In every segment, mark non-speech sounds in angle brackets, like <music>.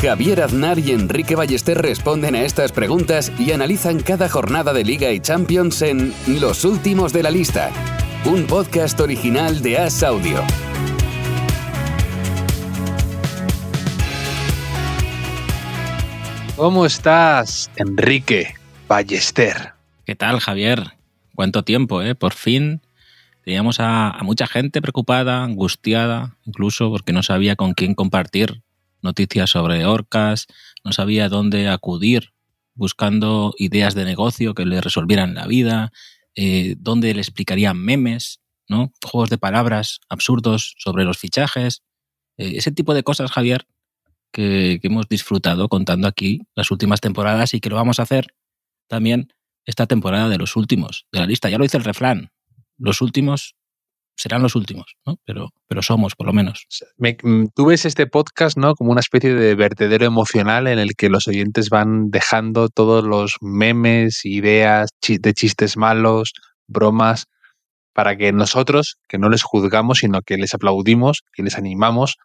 Javier Aznar y Enrique Ballester responden a estas preguntas y analizan cada jornada de Liga y Champions en Los Últimos de la Lista, un podcast original de As Audio. ¿Cómo estás, Enrique Ballester? ¿Qué tal, Javier? ¿Cuánto tiempo, eh? Por fin teníamos a, a, mucha gente preocupada, angustiada, incluso porque no sabía con quién compartir noticias sobre orcas, no sabía dónde acudir buscando ideas de negocio que le resolvieran la vida, eh, dónde le explicarían memes, ¿no? Juegos de palabras absurdos sobre los fichajes. Eh, ese tipo de cosas, Javier, que, que, hemos disfrutado contando aquí las últimas temporadas y que lo vamos a hacer también esta temporada de los últimos de la lista. Ya lo dice el refrán, los últimos serán los últimos, ¿no? Pero, pero somos, por lo menos. Me, tú ves este podcast, ¿no? Como una especie de vertedero emocional en el que los oyentes van dejando todos los memes, ideas de chistes malos, bromas, para que nosotros, que no les juzgamos, sino que les aplaudimos y les animamos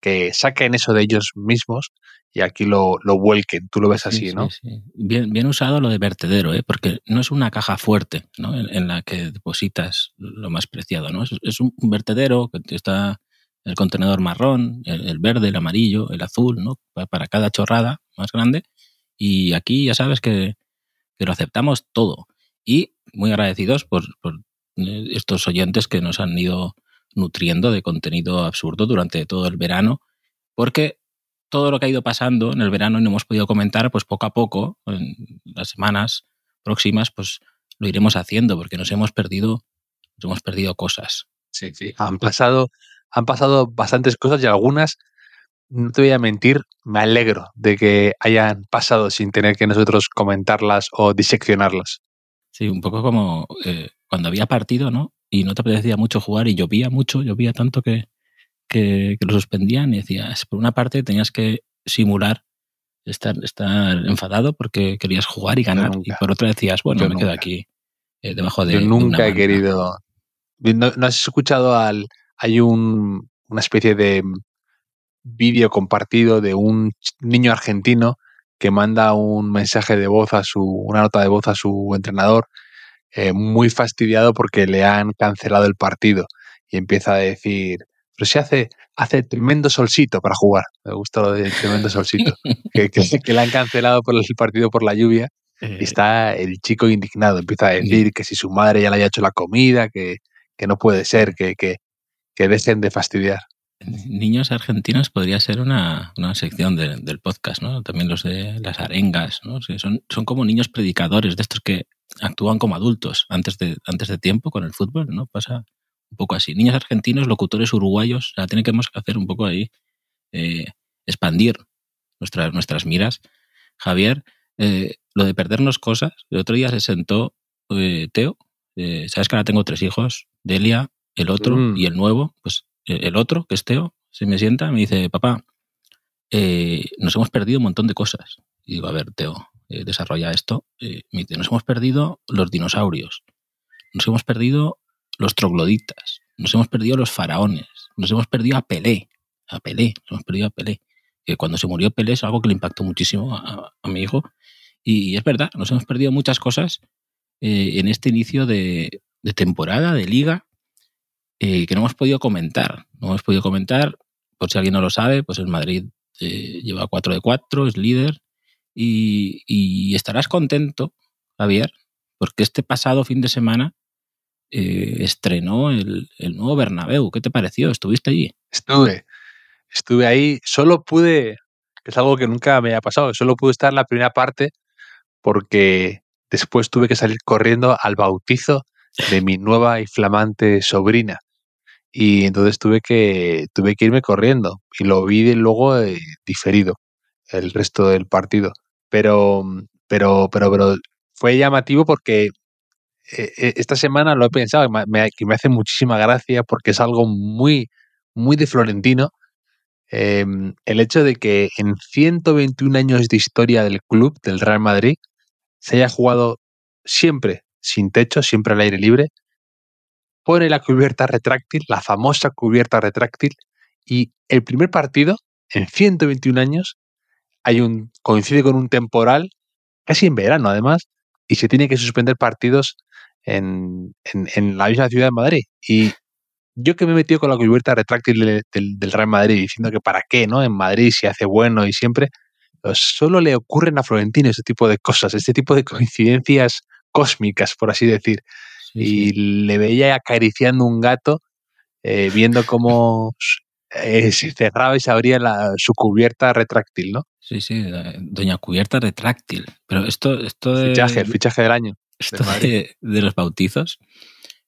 que saquen eso de ellos mismos y aquí lo, lo vuelquen. Tú lo ves así, sí, ¿no? Sí, sí. Bien, bien usado lo de vertedero, ¿eh? porque no es una caja fuerte ¿no? en, en, la que depositas lo más preciado. ¿no? Es, es un vertedero que está el contenedor marrón, el, el, verde, el amarillo, el azul, ¿no? para cada chorrada más grande. Y aquí ya sabes que, que lo aceptamos todo. Y muy agradecidos por, por estos oyentes que nos han ido nutriendo de contenido absurdo durante todo el verano, porque todo lo que ha ido pasando en el verano y no hemos podido comentar, pues poco a poco, en las semanas próximas, pues lo iremos haciendo, porque nos hemos perdido, nos hemos perdido cosas. Sí, sí. Han pasado, han pasado bastantes cosas y algunas, no te voy a mentir, me alegro de que hayan pasado sin tener que nosotros comentarlas o diseccionarlas. Sí, un poco como eh, cuando había partido, ¿no? Y no te apetecía mucho jugar y llovía mucho, llovía tanto que, que, que, lo suspendían y decías, por una parte tenías que simular estar, estar enfadado porque querías jugar y ganar, y por otra decías, bueno, Yo me nunca. quedo aquí eh, debajo de. Yo nunca he manta". querido. ¿No, no has escuchado al. Hay un, una especie de vídeo compartido de un niño argentino que manda un mensaje de voz a su. una nota de voz a su entrenador, eh, muy fastidiado porque le han cancelado el partido. Y empieza a decir. Pero si hace, hace tremendo solcito para jugar. Me gusta lo de tremendo solcito. <laughs> que, que, que le han cancelado por el partido por la lluvia. Eh, Y está el chico indignado, empieza a decir que si su madre ya le haya hecho la comida, que, que no puede ser, que, que, que dejen de fastidiar. Niños argentinos podría ser una, una sección de- del podcast, ¿no? También los de las arengas, ¿no? Sí, son, son como niños predicadores, de estos que actúan como adultos antes de, antes de tiempo con el fútbol, ¿no? Pasa un poco así. Niños argentinos, locutores uruguayos, o sea, tiene que hacer un poco ahí, eh, expandir nuestras, nuestras miras. Javier, eh, lo de perdernos cosas, el otro día se sentó eh, Teo, eh, sabes que ahora tengo tres hijos, Delia, el otro Mm. y el nuevo, pues el otro, que es Teo, se me sienta y me dice, papá, nos hemos perdido un montón de cosas. Y digo, a ver, Teo, eh, desarrolla esto. Eh, nos hemos perdido los dinosaurios, nos hemos perdido los trogloditas, nos hemos perdido los faraones, nos hemos perdido a Pelé, a Pelé, nos hemos perdido a Pelé. Que cuando se murió Pelé es algo que le impactó muchísimo a, mi hijo. Y, es verdad, nos hemos perdido muchas cosas eh, en este inicio de, de temporada, de liga, eh, que no hemos podido comentar. No hemos podido comentar, por si alguien no lo sabe, pues el Madrid eh, lleva 4 de 4, es líder. Y, estarás contento, Javier, porque este pasado fin de semana eh, estrenó el, nuevo Bernabéu. ¿Qué te pareció? ¿Estuviste allí? Estuve, estuve ahí, solo pude, es algo que nunca me ha pasado, solo pude estar en la primera parte porque después tuve que salir corriendo al bautizo de mi nueva y flamante sobrina. Y entonces tuve que, tuve que irme corriendo y lo vi de luego eh, diferido el resto del partido. Pero, pero, pero, pero fue llamativo porque eh, eh, esta semana lo he pensado, que me hace muchísima gracia porque es algo muy, muy de Florentino. em, el hecho de que en 121 años de historia del club, del Real Madrid, se haya jugado siempre sin techo, siempre al aire libre, pone la cubierta retráctil, la famosa cubierta retráctil, y el primer partido, en 121 años, hay un, coincide con un temporal, casi en verano además, y se tiene que suspender partidos en, en- en la misma ciudad de Madrid. Y yo que me he metido con la cubierta retráctil de- del, del Real Madrid, diciendo que para qué, ¿no? En Madrid se hace bueno y siempre, pues solo le ocurren a Florentino este tipo de cosas, este tipo de coincidencias cósmicas, por así decir. Sí, y sí. le veía acariciando un gato, eh, viendo cómo <laughs> eh, se cerraba y se abría la- su cubierta retráctil, ¿no? Sí, sí, eh, Doña Cubierta retráctil. Pero esto, esto de, Fichaje, el fichaje del año. esto de, <laughs> de los bautizos,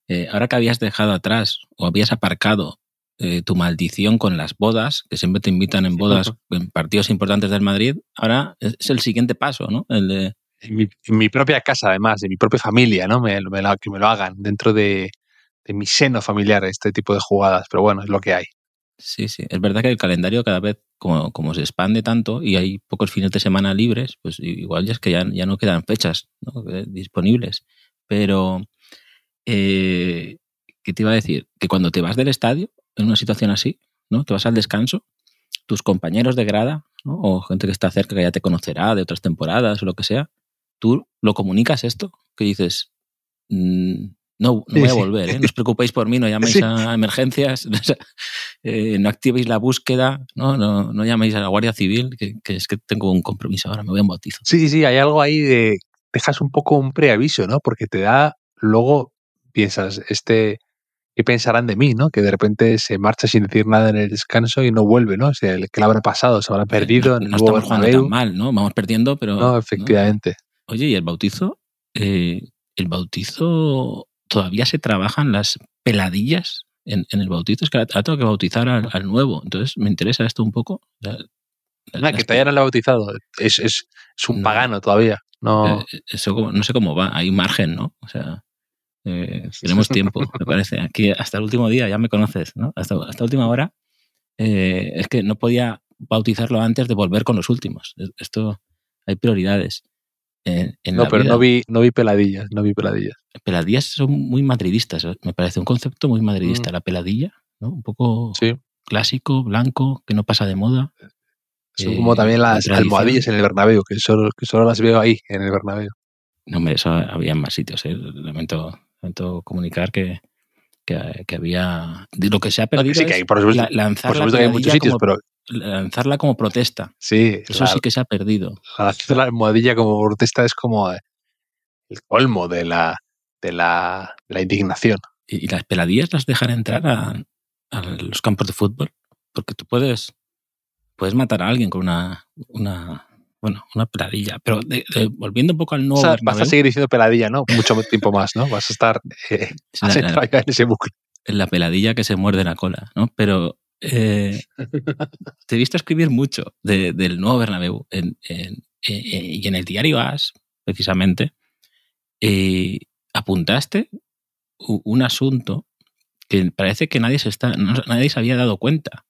eh, ahora que habías dejado atrás o habías aparcado eh, tu maldición con las bodas, que siempre te invitan en bodas, en partidos importantes del Madrid, ahora es, el siguiente paso, ¿no? El de, En mi, en mi propia casa, además, de mi propia familia, ¿no? Me, me lo- que me lo hagan dentro de, de mi seno familiar, este tipo de jugadas. Pero bueno, es lo que hay. Sí, sí. Es verdad que el calendario cada vez, como, como se expande tanto y hay pocos fines de semana libres, pues igual ya es que ya, ya no quedan fechas ¿no? Eh, disponibles. Pero, eh, ¿qué te iba a decir? Que cuando te vas del estadio, en una situación así, ¿no? Te vas al descanso, tus compañeros de grada, ¿no? o gente que está cerca que ya te conocerá de otras temporadas o lo que sea, tú lo comunicas esto, que dices, "Mm, no, no voy a volver, ¿eh? <laughs> no os preocupéis por mí, no llaméis Sí. a emergencias, <laughs> o sea, eh, no activéis la búsqueda, ¿no? No, no llaméis a la Guardia Civil, que, que es que tengo un compromiso ahora, me voy a un bautizo. Sí, sí, hay algo ahí de. Dejas un poco un preaviso, ¿no? Porque te da. Luego piensas, este. ¿Qué pensarán de mí, no? Que de repente se marcha sin decir nada en el descanso y no vuelve, ¿no? O sea, ¿qué le habrá pasado? ¿Se habrá perdido no, estamos jugando tan mal, ¿no? Vamos perdiendo, pero... No, efectivamente. Oye, ¿y el bautizo? Eh, ¿El bautizo todavía se trabajan las peladillas en, en el bautizo? Es que ahora tengo que bautizar al, al nuevo. Entonces me interesa esto un poco. La- Ah, que todavía no le ha bautizado. Es, es, es un No. pagano todavía. No. Eh, Eso como- no sé cómo va, hay margen, ¿no? O sea, eh, tenemos tiempo, <laughs> me parece. Aquí hasta el último día ya me conoces, ¿no? Hasta, hasta última hora eh, es que no podía bautizarlo antes de volver con los últimos. Esto hay prioridades. En, en no, la pero vida. no vi, no vi peladillas. No vi peladillas. Peladillas son muy madridistas, ¿eh? me parece un concepto muy madridista. La peladilla, ¿no? Un poco Mm. Sí. clásico, blanco, que no pasa de moda. Son Eh, como también de las almohadillas en el Bernabéu, que solo, que solo las veo ahí, en el Bernabéu. No, hombre, eso había en más sitios. ¿eh? Lamento, lamento comunicar que, que, que había. de Lo que se ha No, que sí, que hay, por supuesto, la- lanzar, por la supuesto que hay muchos sitios, como, pero lanzarla como protesta. sí, Eso la, sí que se ha perdido. la, la almohadilla como protesta es como eh, el colmo de la, de la, de la indignación. Y, y las peladillas las dejan entrar a, a los campos de fútbol. Porque tú puedes, puedes matar a alguien con una, una bueno, una peladilla. Pero de- de- volviendo un poco al O nuevo sea, vas a seguir diciendo peladilla, ¿no? Mucho tiempo más, ¿no? Vas a estar eh, la- <laughs> la- en ese bucle. la peladilla que se muerde la cola, ¿no? Pero eh, <laughs> te he visto escribir mucho de- del nuevo Bernabéu en, en- eh, y en el diario AS, precisamente, eh, apuntaste un asunto que parece que nadie se está, no- nadie se había dado cuenta,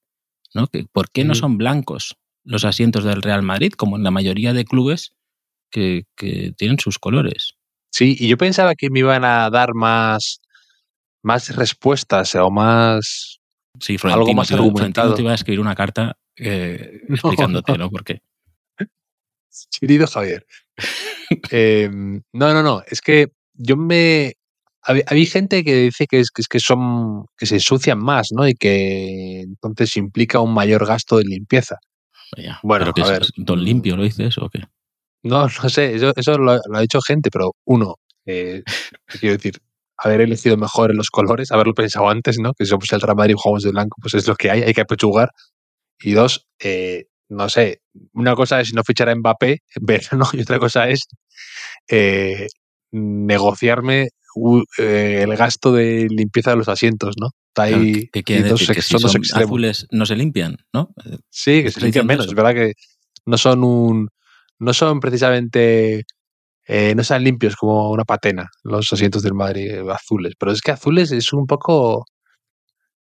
¿no? Que ¿Por qué no son blancos los asientos del Real Madrid, como en la mayoría de clubes que, que tienen sus colores? Sí, y yo pensaba que me iban a dar más, más respuestas o más... Sí, Algo Florentino, más iba- Florentino argumentado. te iba a escribir una carta eh, <laughs> No, explicándote, no. ¿no? Porque Querido Javier. <laughs> Eh, no, no, no. Es que yo me. Había, había gente que dice que es, que es que son. que se ensucian más, ¿no? Y que entonces implica un mayor gasto de limpieza. Ya, Bueno, a ver. Don Limpio lo dices o qué? No, no sé, eso, eso lo, lo ha dicho gente, pero uno, eh, <laughs> quiero decir, haber elegido mejor en los colores, haberlo pensado antes, ¿no? Que si somos el Real Madrid y jugamos de blanco, pues es lo que hay, hay que apechugar. Y dos, eh, no sé, una cosa es no fichar a Mbappé en verano <laughs> y otra cosa es eh, negociarme u- eh, el gasto de limpieza de los asientos, ¿no? Está ahí, ¿qué- ¿Qué quiere dos decir? Que si son dos son extremos. azules no se limpian, ¿no? Eh, Sí, que ¿Estás se limpian diciendo menos. eso? Es verdad que no son un. No son precisamente eh, no sean limpios como una patena los asientos del Madrid eh, azules. Pero es que azules es un poco.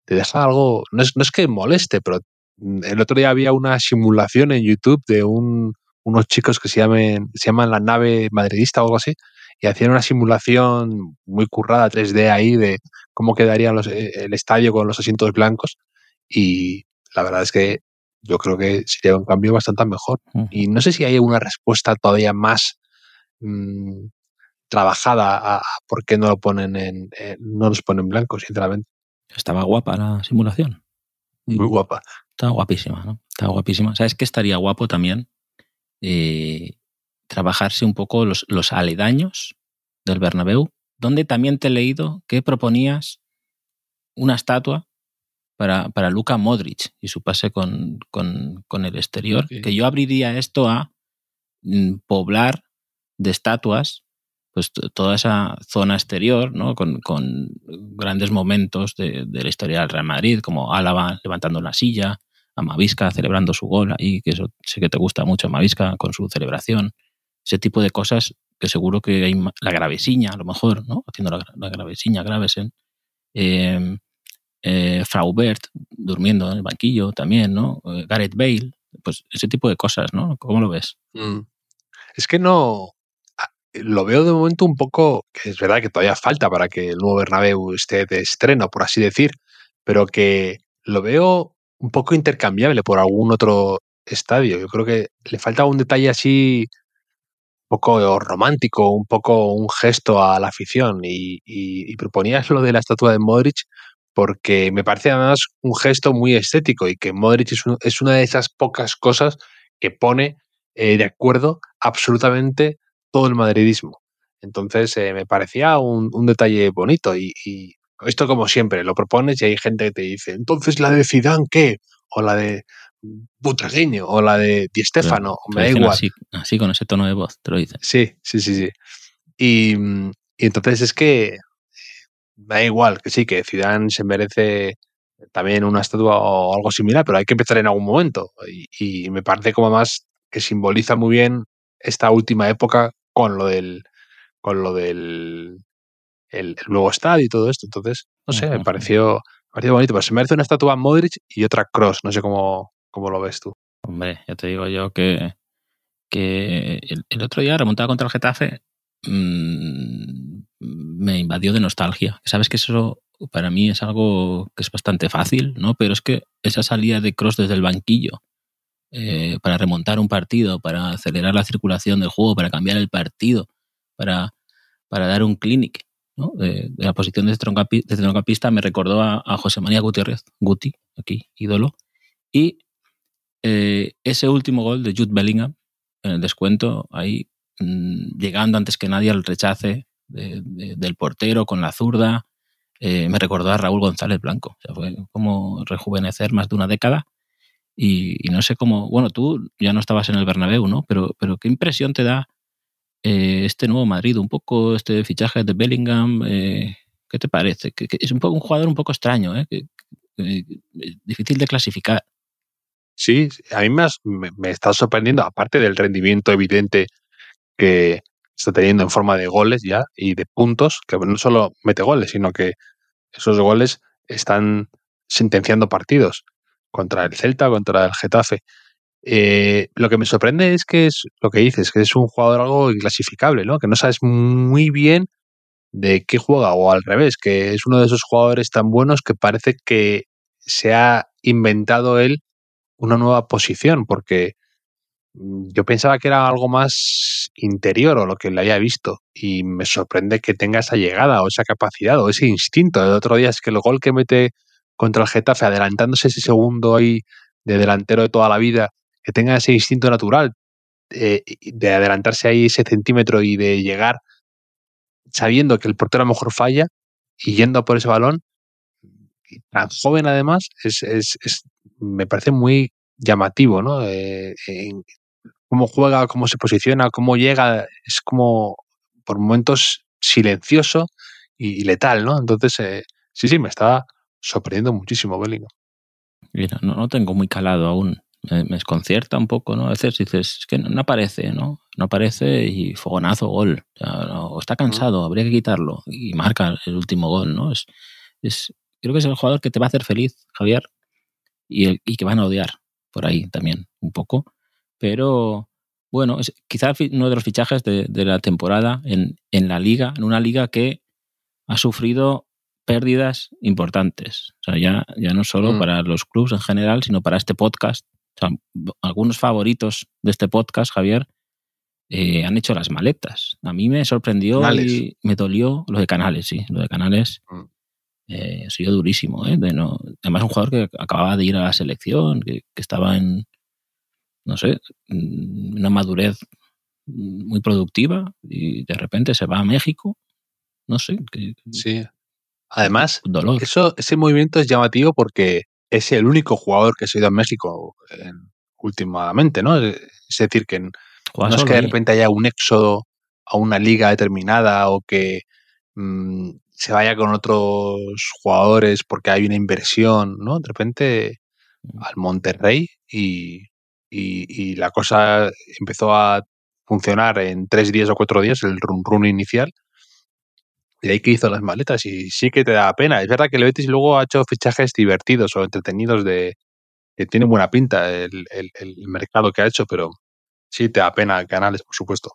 Te deja algo. No es, no es que moleste, pero mm, el otro día había una simulación en YouTube de un, unos chicos que se, llamen, se llaman la nave madridista o algo así, y hacían una simulación muy currada 3D ahí de cómo quedaría los, eh, el estadio con los asientos blancos. Y la verdad es que yo creo que sería un cambio bastante mejor. Y no sé si hay una respuesta todavía más mmm, trabajada a, a, por qué no lo ponen en, eh, no los ponen blancos, sinceramente. Estaba guapa la simulación. Muy guapa. Estaba guapísima, ¿no? Estaba guapísima. ¿Sabes qué estaría guapo también? Eh, trabajarse un poco los, los, aledaños del Bernabéu, donde también te he leído que proponías una estatua para, para Luka Modric y su pase con, con, con el exterior, okay. que yo abriría esto a mm, poblar de estatuas pues toda esa zona exterior, ¿no? Con, grandes momentos de, la historia del Real Madrid, como Álava levantando la silla, a Mavisca celebrando su gol ahí, que eso sé que te gusta mucho Mavisca con su celebración, ese tipo de cosas que seguro que hay la gravesiña, a lo mejor, ¿no? Haciendo la, la gravesiña, Gravesen. Eh, eh, Fraubert durmiendo en el banquillo también, ¿no? Eh, Gareth Bale, pues ese tipo de cosas, ¿no? ¿Cómo lo ves? Mm. Es que no, lo veo de momento un poco, es verdad que todavía falta para que el nuevo Bernabéu esté de estreno, por así decir, pero que lo veo un poco intercambiable por algún otro estadio. Yo creo que le falta un detalle así un poco romántico, un poco un gesto a la afición y, proponías lo de la estatua de Modric porque me parece además un gesto muy estético y que Modric es, es una de esas pocas cosas que pone eh, de acuerdo absolutamente todo el madridismo. Entonces eh, me parecía un, un detalle bonito y, y, esto como siempre, lo propones y hay gente que te dice, entonces la de Zidane qué? O la de Butragueño o la de Di Stefano, me da igual. Así, así, con ese tono de voz, te lo dicen. Sí, sí, sí, sí. Y, y entonces es que me da igual, que sí, que Zidane se merece también una estatua o algo similar, pero hay que empezar en algún momento. Y, y me parece como más que simboliza muy bien esta última época con lo del con lo del el, el nuevo estadio y todo esto. Entonces, no sé, me pareció, me pareció bonito. Pero se merece una estatua Modric y otra Cross. No sé cómo, cómo lo ves tú. Hombre, ya te digo yo que, que el, el otro día remontaba contra el Getafe mmm, me invadió de nostalgia. Sabes que eso para mí es algo que es bastante fácil, ¿no? Pero es que esa salida de Cross desde el banquillo eh, para remontar un partido, para acelerar la circulación del juego, para cambiar el partido, para, para dar un clinic de, la posición de centrocampista, me recordó a, a, José María Gutiérrez, Guti, aquí, ídolo. Y eh, ese último gol de Jude Bellingham, en el descuento, ahí mmm, llegando antes que nadie al rechace de, de, del portero con la zurda, eh, me recordó a Raúl González Blanco. Fue como rejuvenecer más de una década. Y, y, no sé cómo, bueno, tú ya no estabas en el Bernabéu, ¿no? Pero, pero ¿qué impresión te da eh, este nuevo Madrid? Un poco este fichaje de Bellingham, eh, ¿qué te parece? Es un, jugador un poco extraño, ¿eh? Que, difícil de clasificar. Sí, a mí me, me, está sorprendiendo, aparte del rendimiento evidente que está teniendo en forma de goles ya y de puntos, que no solo mete goles, sino que esos goles están sentenciando partidos contra el Celta, contra el Getafe. Eh, lo que me sorprende es que es lo que dices, que es un jugador algo inclasificable, ¿no? Que no sabes muy bien de qué juega, o al revés, que es uno de esos jugadores tan buenos que parece que se ha inventado él una nueva posición, porque yo pensaba que era algo más interior o lo que le haya visto, y me sorprende que tenga esa llegada o esa capacidad o ese instinto. El otro día es que el gol que mete contra el Getafe, adelantándose ese segundo ahí de delantero de toda la vida, que tenga ese instinto natural eh, de adelantarse ahí ese centímetro y de llegar sabiendo que el portero a lo mejor falla y yendo por ese balón, tan joven además, es, es, es me parece muy llamativo, ¿no? Eh, cómo juega, cómo se posiciona, cómo llega, es como por momentos silencioso y, letal, ¿no? Entonces, eh, sí, sí, me estaba sorprendiendo muchísimo Bellingham. Mira, no, no tengo muy calado aún me, desconcierta un poco, ¿no? A veces dices, es que no, aparece, ¿no? No aparece y fogonazo, gol. O, está cansado, habría que quitarlo. Y marca el último gol, ¿no? Es, es, creo que es el jugador que te va a hacer feliz, Javier, y, el, y que van a odiar por ahí también, un poco. Pero bueno, es quizás uno de los fichajes de, de la temporada en, en, la liga, en una liga que ha sufrido pérdidas importantes. O sea, ya, ya no solo mm. para los clubes en general, sino para este podcast. O sea, algunos favoritos de este podcast, Javier, eh, han hecho las maletas. A mí me sorprendió y me dolió lo de Canales, sí. Lo de Canales mm. eh, ha sido durísimo. ¿eh? De no, además, un jugador que acababa de ir a la selección, que, que estaba en, no sé, una madurez muy productiva y de repente se va a México. No sé. Que, sí. Además, Eso, ese movimiento es llamativo porque es el único jugador que se ha ido a México últimamente, ¿no? Es decir, que no es que de repente haya un éxodo a una liga determinada o que mmm, se vaya con otros jugadores porque hay una inversión, ¿no? De repente mm. al Monterrey y, y, y la cosa empezó a funcionar en tres días o cuatro días, el run run inicial, de ahí que hizo las maletas y sí que te da pena. Es verdad que el Betis luego ha hecho fichajes divertidos o entretenidos de que tiene buena pinta el, el, el, mercado que ha hecho, pero sí te da pena Canales, por supuesto.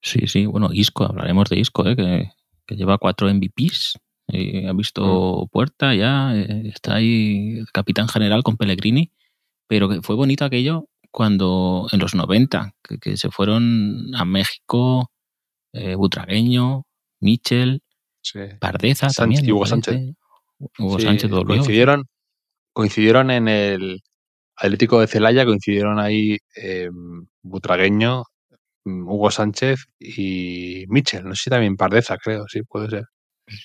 Sí, sí, bueno, Isco, hablaremos de Isco, ¿eh? que, que lleva cuatro MVPs, eh, ha visto mm. puerta ya, eh, está ahí capitán general con Pellegrini, pero que fue bonito aquello cuando en los 90, que, que se fueron a México, eh, Butragueño, Michel, Sí. Pardeza también. Y Hugo Sánchez. Hugo sí, Sánchez coincidieron, coincidieron en el Atlético de Celaya, coincidieron ahí eh, Butragueño, mm, Hugo Sánchez y Michel. No sé si también Pardeza, creo, sí, puede ser.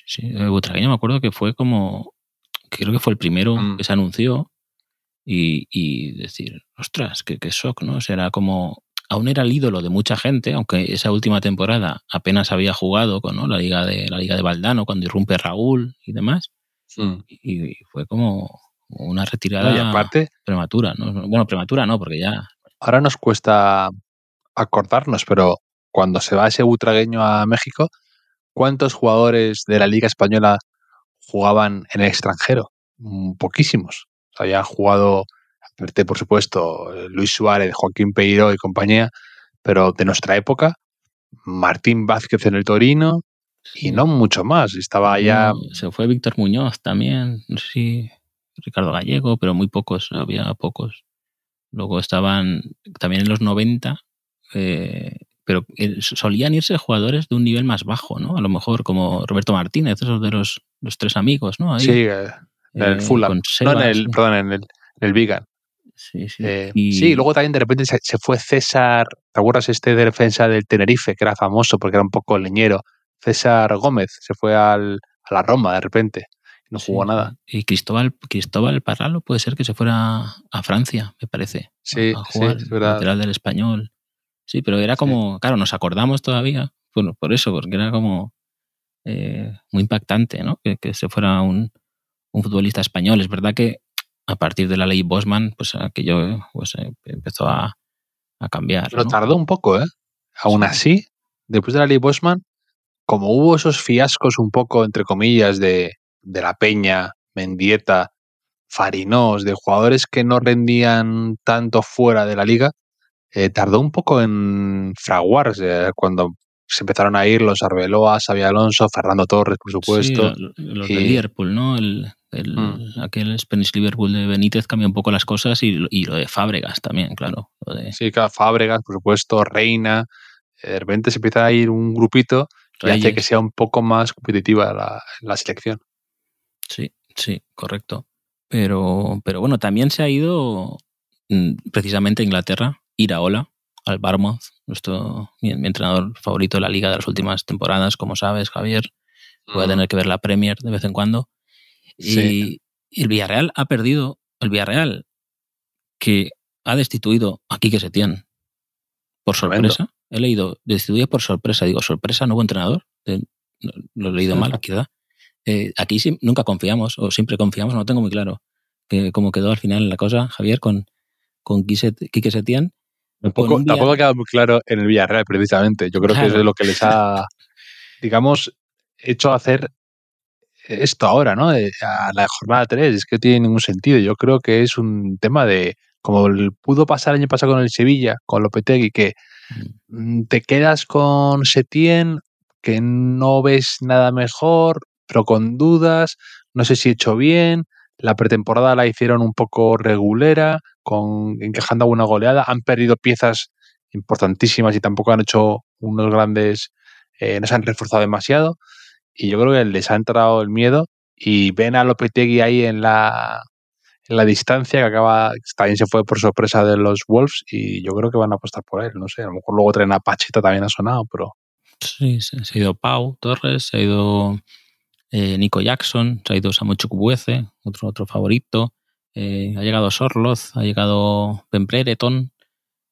Sí, Butragueño me acuerdo que fue como. Creo que fue el primero mm. que se anunció y, y decir, ostras, qué, qué shock, ¿no? O era como aún era el ídolo de mucha gente, aunque esa última temporada apenas había jugado con ¿no? la liga de la liga de Valdano cuando irrumpe Raúl y demás. Y, fue como una retirada y aparte, prematura. ¿no? Bueno, prematura no, porque ya. Ahora nos cuesta acordarnos, pero cuando se va ese butragueño a México, ¿cuántos jugadores de la Liga Española jugaban en el extranjero? Mm, poquísimos. O sea, habían jugado por supuesto, Luis Suárez, Joaquín Peiro y compañía, pero de nuestra época, Martín Vázquez en el Torino y no mucho más. Estaba allá. se fue Víctor Muñoz también, no sé si Ricardo Gallego, pero muy pocos, había pocos. Luego estaban también en los 90, eh, pero solían irse jugadores de un nivel más bajo, ¿no? A lo mejor como Roberto Martínez, esos de los, los tres amigos, ¿no? Ahí, sí, eh, en el Fulham. no, en el, perdón, en el, en el Vigan. Sí, sí. Eh, y... sí, luego también de repente se, se, fue César, ¿te acuerdas este de defensa del Tenerife, que era famoso porque era un poco leñero? César Gómez se fue al, a la Roma de repente, no jugó sí. nada. Y Cristóbal, Cristóbal Parralo puede ser que se fuera a Francia, me parece. Sí, a, a jugar, sí, es verdad. lateral del español. Sí, pero era como, sí. claro, nos acordamos todavía, bueno, por eso, porque era como eh, muy impactante, ¿no? Que, que se fuera un, un futbolista español. Es verdad que a partir de la ley Bosman, pues aquello pues, eh, empezó a, a cambiar. Pero ¿no? tardó un poco, ¿eh? Aún así, después de la ley Bosman, como hubo esos fiascos un poco, entre comillas, de, de la Peña, Mendieta, Farinós, de jugadores que no rendían tanto fuera de la liga, eh, tardó un poco en fraguarse eh, cuando se empezaron a ir los Arbeloa, Xavi Alonso, Fernando Torres, por supuesto. Sí, los y... de Liverpool, ¿no? El, el, mm. Aquel Spanish Liverpool de Benítez cambió un poco las cosas y, y lo de Fábregas también, claro. Lo de... Sí, claro, Fábregas, por supuesto, Reina. De repente se empieza a ir un grupito Reyes. y hace que sea un poco más competitiva la, la selección. Sí, sí, correcto. Pero, pero bueno, también se ha ido mm, precisamente a Inglaterra, Iraola, al Barmouth, nuestro, mi, mi, entrenador favorito de la liga de las últimas temporadas, como sabes, Javier. Voy a mm. tener que ver la Premier de vez en cuando. Sí. Y el Villarreal ha perdido, el Villarreal que ha destituido a Quique Setién por sorpresa. He leído, destituido por sorpresa. Digo, sorpresa, nuevo entrenador. Lo he leído mal, quizá. Eh, aquí sí, nunca confiamos, o siempre confiamos, no tengo muy claro que cómo quedó al final la cosa, Javier, con, con Quique Setién. Tampoco, tampoco ha quedado muy claro en el Villarreal, precisamente. Yo creo que eso es lo que les ha, digamos, hecho hacer esto ahora, ¿no? A la jornada 3, es que no tiene ningún sentido. Yo creo que es un tema de, como pudo pasar el año pasado con el Sevilla, con Lopetegui, que mm. te quedas con Setién, que no ves nada mejor, pero con dudas, no sé si he hecho bien, la pretemporada la hicieron un poco regulera, con encajando alguna goleada, han perdido piezas importantísimas y tampoco han hecho unos grandes, eh, no se han reforzado demasiado y yo creo que les ha entrado el miedo y ven a Lopetegui ahí en la, en la distancia que acaba, también se fue por sorpresa de los Wolves y yo creo que van a apostar por él, no sé, a lo mejor luego traen a Pachita también ha sonado, pero... Sí, se, ha ido Pau Torres, se ha ido eh, Nico Jackson, se ha ido Samuel Chukwueze, otro, otro favorito, eh, ha llegado Sorloz, ha llegado Ben Brereton,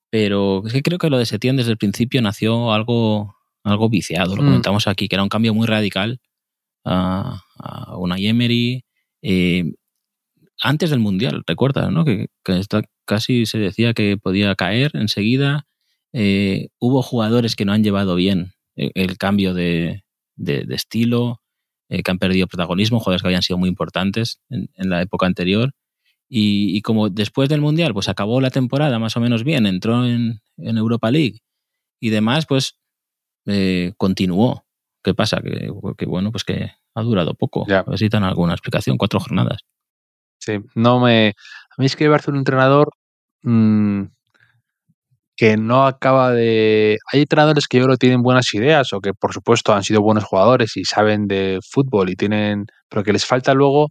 pero es que creo que lo de Setién desde el principio nació algo algo viciado. Lo mm. comentamos aquí, que era un cambio muy radical a, una Emery. Eh, antes del Mundial, recuerda, ¿no? Que, casi se decía que podía caer enseguida. Eh, hubo jugadores que no han llevado bien eh, el, cambio de, estilo, que han perdido protagonismo, jugadores que habían sido muy importantes en, la época anterior. Y, como después del Mundial, pues acabó la temporada más o menos bien, entró en, en Europa League y demás, pues eh, continuó. ¿Qué pasa? Que, bueno, pues que ha durado poco. Necesitan alguna explicación, cuatro jornadas. Sí, no me. A mí es que ser un entrenador mm, que no acaba de. Hay entrenadores que yo creo tienen buenas ideas o que, por supuesto, han sido buenos jugadores y saben de fútbol y tienen. Pero que les falta luego.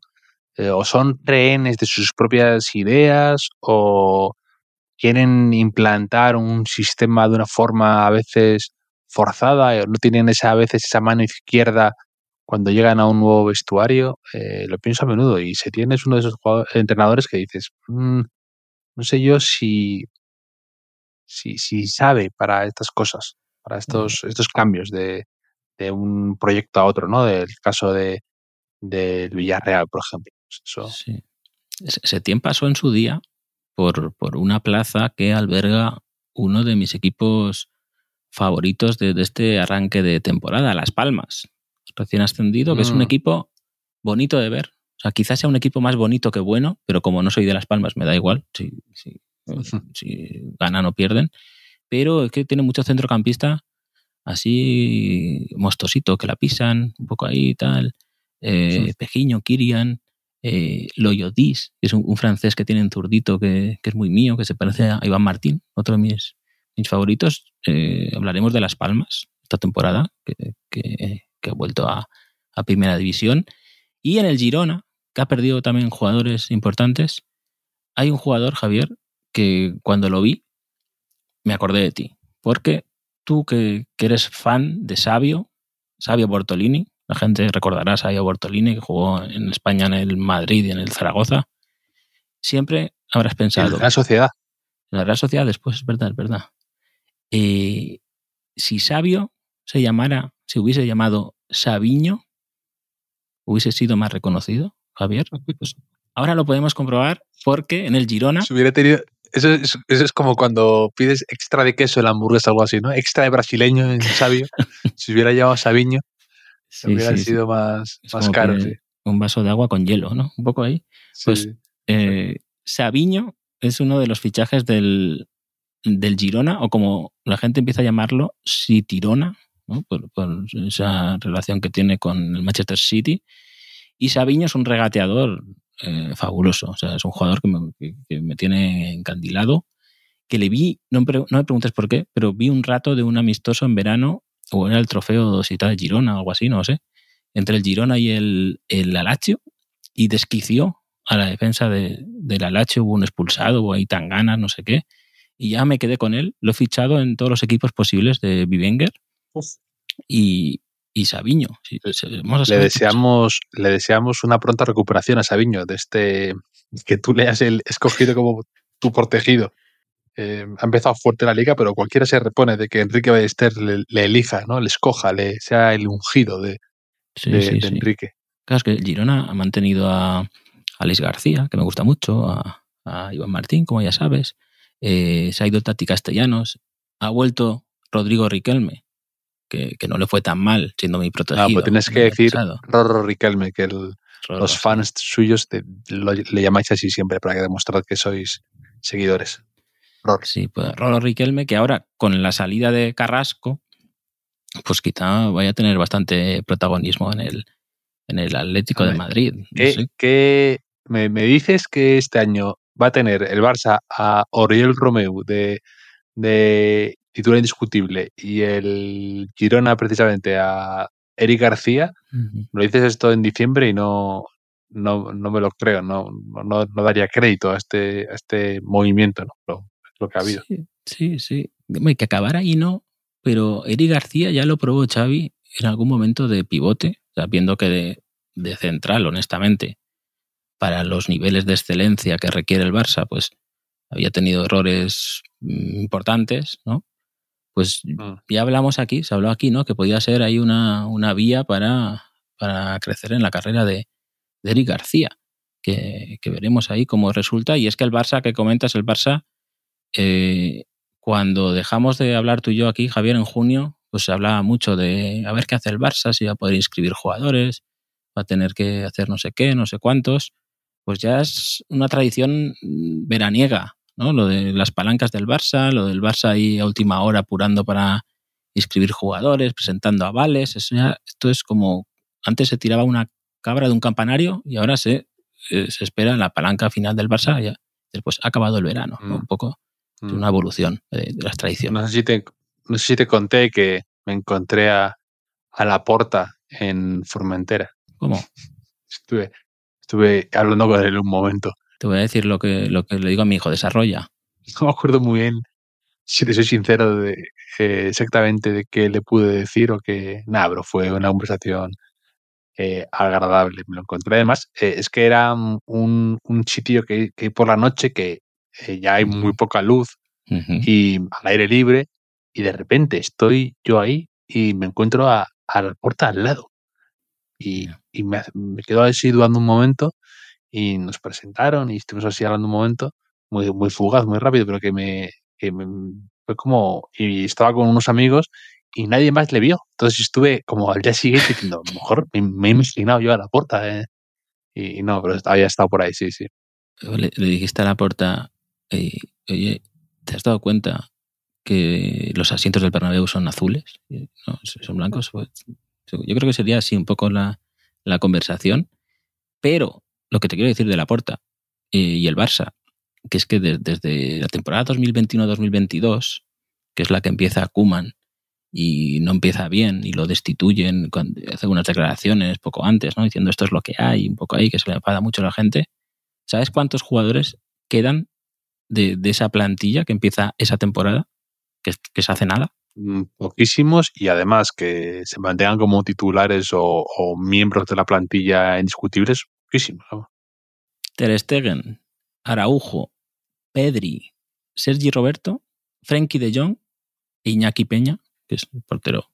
Eh, o son rehenes de sus propias ideas o quieren implantar un sistema de una forma a veces forzada, eh, no tienen esa, a veces esa mano izquierda cuando llegan a un nuevo vestuario, eh, lo pienso a menudo. Y se tiene es uno de esos entrenadores que dices, mm, no sé yo si, si, si, sabe para estas cosas, para estos, estos cambios de, de un proyecto a otro, ¿no? Del caso de del Villarreal, por ejemplo. Pues eso. Sí. Setién pasó en su día por, por una plaza que alberga uno de mis equipos favoritos de, este arranque de temporada, Las Palmas, recién ascendido, que es un mm. equipo bonito de ver. O sea, quizás sea un equipo más bonito que bueno, pero como no soy de Las Palmas, me da igual si, si, <laughs> ganan o pierden. Pero es que tiene mucho centrocampista así mostosito, que la pisan, un poco ahí y tal. Eh, Pejiño, Kirian, eh, Loyodis, que es un, francés que tiene un zurdito que, que, es muy mío, que se parece a Iván Martín, otro de mis mis favoritos, eh, hablaremos de Las Palmas esta temporada, que, ha vuelto a, Primera División. Y en el Girona, que ha perdido también jugadores importantes, hay un jugador, Javier, que cuando lo vi, me acordé de ti. Porque tú que, eres fan de Sabio, Sabio Bortolini, la gente recordará a Sabio Bortolini, que jugó en España en el Madrid y en el Zaragoza, siempre habrás pensado... En la Real Sociedad. En la Real Sociedad después, es verdad, es verdad. Eh, si Sabio se llamara, si hubiese llamado Sabiño, hubiese sido más reconocido, Javier. Pues <laughs> ahora lo podemos comprobar porque en el Girona. hubiera tenido, eso es, como cuando pides extra de queso en la hamburguesa o algo así, ¿no? Extra de brasileño en <laughs> Sabio. si hubiera llamado Sabiño, hubiera sido más, más caro. Un vaso de agua con hielo, ¿no? Un poco ahí. Pues eh, Sabiño es uno de los fichajes del, del Girona, o como la gente empieza a llamarlo, Citirona, ¿no? por, esa relación que tiene con el Manchester City. Y Sabiño es un regateador eh, fabuloso, o sea, es un jugador que me, tiene encandilado, que le vi, no, no, me preguntes por qué, pero vi un rato de un amistoso en verano, o era el trofeo Cita de Girona, o algo así, no sé, entre el Girona y el, el Alacho, y desquició a la defensa de, del Alacho, hubo un expulsado, hubo ahí tan ganas, no sé qué, y ya me quedé con él. Lo he fichado en todos los equipos posibles de Vivenger y, y Sabiño. le, deseamos, le deseamos una pronta recuperación a Sabiño de este que tú le hayas el escogido como tu protegido. Eh, ha empezado fuerte la liga, pero cualquiera se repone de que Enrique Ballester le, elija, ¿no? le escoja, le sea el ungido de, Enrique. Claro, es que Girona ha mantenido a, a García, que me gusta mucho, a, a Iván Martín, como ya sabes, eh, se ha ido Tati Castellanos, ha vuelto Rodrigo Riquelme, que, que no le fue tan mal siendo muy protegido. Ah, pues tienes que decir. Rorro Riquelme, que el- Rorro, los sí. fans suyos te- lo- le llamáis así siempre para que demostrar que sois seguidores. Sí, pues Rolo Riquelme, que ahora con la salida de Carrasco, pues quizá vaya a tener bastante protagonismo en el, en el Atlético de Madrid. No ¿Qué, qué- me, me dices que este año va a tener el Barça a Oriol Romeu de, de titular indiscutible y el Girona precisamente a Eric García? Lo dices esto en diciembre y no, no, no me lo creo, no, no, no daría crédito a este, a este movimiento, ¿no? Lo que ha habido. Sí, sí, sí. Que acabara ahí no, pero Eric García ya lo probó Xavi en algún momento de pivote, o sea, viendo que de, de central, honestamente, para los niveles de excelencia que requiere el Barça, pues había tenido errores mm, importantes, ¿no? Pues Mm. ya hablamos aquí, se habló aquí, ¿no? Que podía ser ahí una, una vía para, para crecer en la carrera de, de Eric García, que, que veremos ahí cómo resulta. Y es que el Barça que comentas, el Barça, eh, cuando dejamos de hablar tú y yo aquí, Javier, en junio, pues se hablaba mucho de a ver qué hace el Barça, si va a poder inscribir jugadores, va a tener que hacer no sé qué, no sé cuántos. Pues ya es una tradición veraniega, ¿no? Lo de las palancas del Barça, lo del Barça ahí a última hora apurando para inscribir jugadores, presentando avales. Eso ya, esto es como antes se tiraba una cabra de un campanario y ahora se, eh, se espera la palanca final del Barça. Ya, pues ha acabado el verano, ¿no? Mm. un poco Mm. una evolución de, de las tradiciones. No sé si te, no sé si te conté que me encontré a, a la porta en Formentera. ¿Cómo? <laughs> Estuve, estuve hablando con él un momento. Te voy a decir lo que, lo que le digo a mi hijo, desarrolla. No me acuerdo muy bien, si te soy sincero, de eh, exactamente de qué le pude decir o que. Nada, pero fue una conversación eh, agradable. Me lo encontré. Además, eh, es que era un, un sitio que, que por la noche que ya hay muy poca luz y al aire libre, y de repente estoy yo ahí y me encuentro a, a la puerta al lado. Y. y me, me quedo así dudando un momento y nos presentaron y estuvimos así hablando un momento, muy, muy fugaz, muy rápido, pero que me, que me fue como, y estaba con unos amigos y nadie más le vio. Entonces estuve como al día siguiente diciendo, a lo mejor me, me he imaginado yo a la puerta. eh". Y, y no, pero había estado por ahí, sí, sí. Le, le dijiste a la puerta, eh, oye, ¿te has dado cuenta que los asientos del Bernabéu son azules? No, son blancos. Pues, yo creo que sería así un poco la, la conversación. Pero lo que te quiero decir de la puerta y el Barça, que es que de- desde la temporada 2021-2022, que es la que empieza Kuman y no empieza bien y lo destituyen, cuando hace unas declaraciones poco antes, ¿no? diciendo esto es lo que hay, un poco ahí, que se le enfada mucho a la gente. ¿Sabes cuántos jugadores quedan de, de esa plantilla que empieza esa temporada? Que, que se hace nada. Mm, Poquísimos y además que se mantengan como titulares o, o miembros de la plantilla indiscutibles, poquísimos. vamos. Ter Stegen, Araujo, Pedri, Sergi Roberto, Frenkie de Jong e Iñaki Peña, que es el portero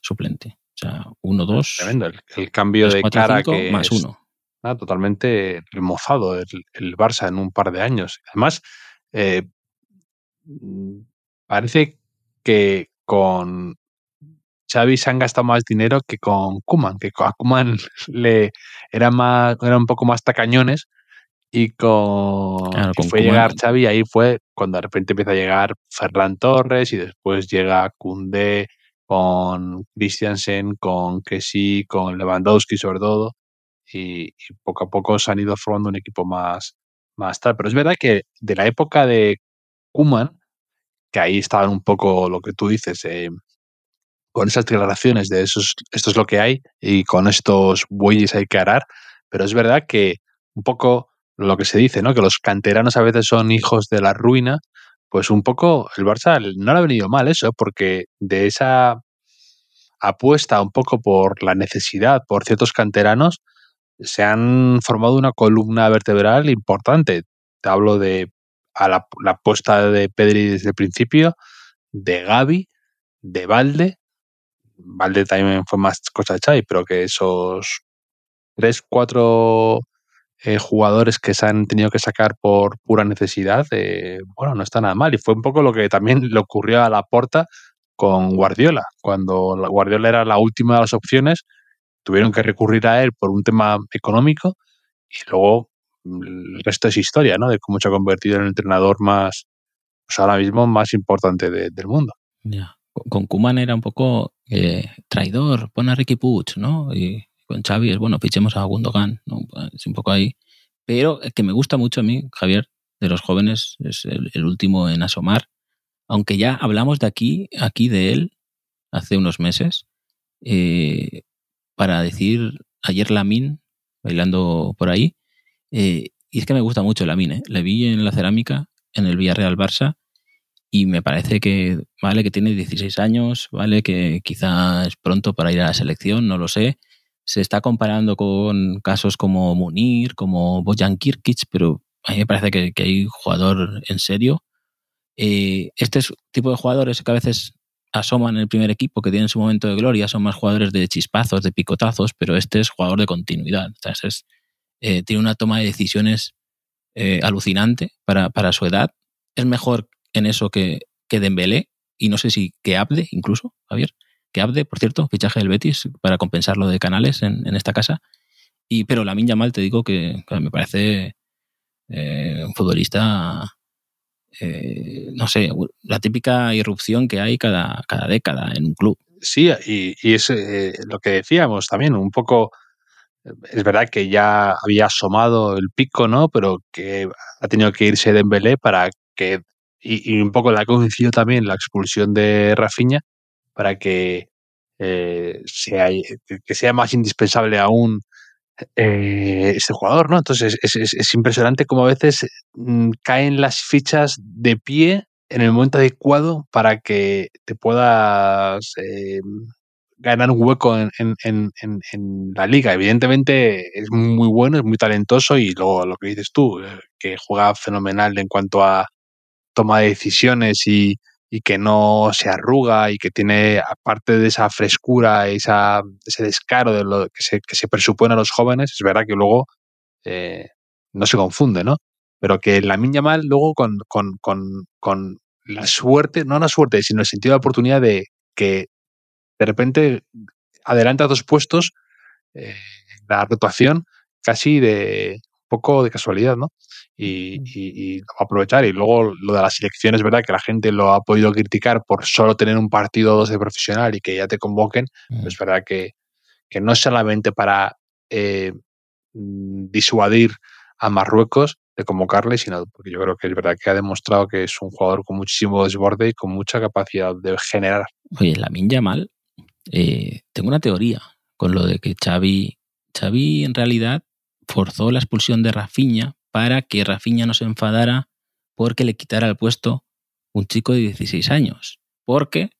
suplente. O sea, uno, dos, Tremendo. El, el cambio tres, de cuatro, cara cinco, que más es, uno. nada, totalmente remozado el, el Barça en un par de años. Además, eh, mm, parece que con Xavi se han gastado más dinero que con Kuman, que a Kuman <laughs> le era más, eran un poco más tacañones y con, Claro, que con fue Koeman- llegar Xavi ahí fue cuando de repente empieza a llegar Ferran Torres y después llega Koundé con Christiansen, con Kessi, con Lewandowski sobre todo y, y poco a poco se han ido formando un equipo más, más tal. Pero es verdad que de la época de Kuman, que ahí estaban un poco lo que tú dices, eh, con esas declaraciones de esos, esto es lo que hay y con estos bueyes hay que arar, pero es verdad que un poco lo que se dice, ¿no? Que los canteranos a veces son hijos de la ruina, pues un poco el Barça no le ha venido mal eso, porque de esa apuesta un poco por la necesidad, por ciertos canteranos, se han formado una columna vertebral importante. Te hablo de a la, la apuesta de Pedri desde el principio, de Gaby, de Valde. Valde también fue más cosa de Xavi, pero que esos tres, cuatro eh, jugadores que se han tenido que sacar por pura necesidad, eh, bueno, no está nada mal. Y fue un poco lo que también le ocurrió a la porta con Guardiola. Cuando Guardiola era la última de las opciones, tuvieron que recurrir a él por un tema económico y luego el resto es historia, ¿no? De cómo se ha convertido en el entrenador más, pues ahora mismo más importante del mundo. Ya. Con Kuman era un poco eh, traidor, pon a Ricky Puig, ¿no? Y con Xavi es, bueno, fichemos a Gundogan, ¿no? Es un poco ahí. Pero el que me gusta mucho a mí, Javier, de los jóvenes, es el, último en asomar. Aunque ya hablamos de aquí, aquí de él, hace unos meses, eh, para decir ayer Lamin, bailando por ahí, eh, y es que me gusta mucho Lamin, ¿eh? Le vi en la cerámica, en el Villarreal Barça, y me parece que, vale, que tiene 16 años, vale, que quizá es pronto para ir a la selección, no lo sé. Se está comparando con casos como Munir, como Bojan Kirkic, pero a mí me parece que, hay un jugador en serio. Eh, este tipo de jugadores que a veces asoman en el primer equipo, que tienen su momento de gloria, son más jugadores de chispazos, de picotazos, pero este es jugador de continuidad. Eh, tiene una toma de decisiones eh, alucinante para, para su edad. Es mejor en eso que, que Dembélé y no sé si que Abde incluso, Javier, que Abde, por cierto, fichaje del Betis para compensar lo de Canales en, esta casa. Y, pero la Minya Mal te digo que, me parece eh, un futbolista, no sé, la típica irrupción que hay cada, cada década en un club. Sí, y, y es lo que decíamos también, un poco, es verdad que ya había asomado el pico, ¿no? Pero que ha tenido que irse Dembélé para que y, un poco la ha coincidido también la expulsión de Rafinha para que eh, sea, que sea más indispensable aún eh, este jugador, ¿no? Entonces es, es, impresionante cómo a veces mm, caen las fichas de pie en el momento adecuado para que te puedas eh, ganar un hueco en, en, en, en, la liga. Evidentemente es muy bueno, es muy talentoso y luego lo que dices tú, que juega fenomenal en cuanto a toma de decisiones y, que no se arruga y que tiene, aparte de esa frescura, esa, ese descaro de lo que se, que se presupone a los jóvenes, es verdad que luego eh, no se confunde, ¿no? Pero que la miña mal luego con, con, con, con, la suerte, no la suerte, sino el sentido de oportunidad de que de repente adelanta dos puestos eh, la rotación casi de poco de casualidad, ¿no? Y, y, aprovechar. Y luego lo de la selección es verdad que la gente lo ha podido criticar por solo tener un partido o dos de profesional y que ya te convoquen. Mm. Es verdad que, que, no solamente para eh, mm, disuadir a Marruecos de convocarle, sino porque yo creo que es verdad que ha demostrado que es un jugador con muchísimo desborde y con mucha capacidad de generar. Oye, la Minja mal, eh, tengo una teoría con lo de que Xavi, Xavi en realidad forzó la expulsión de Rafiña para que Rafiña no se enfadara porque le quitara el puesto un chico de 16 años. Porque,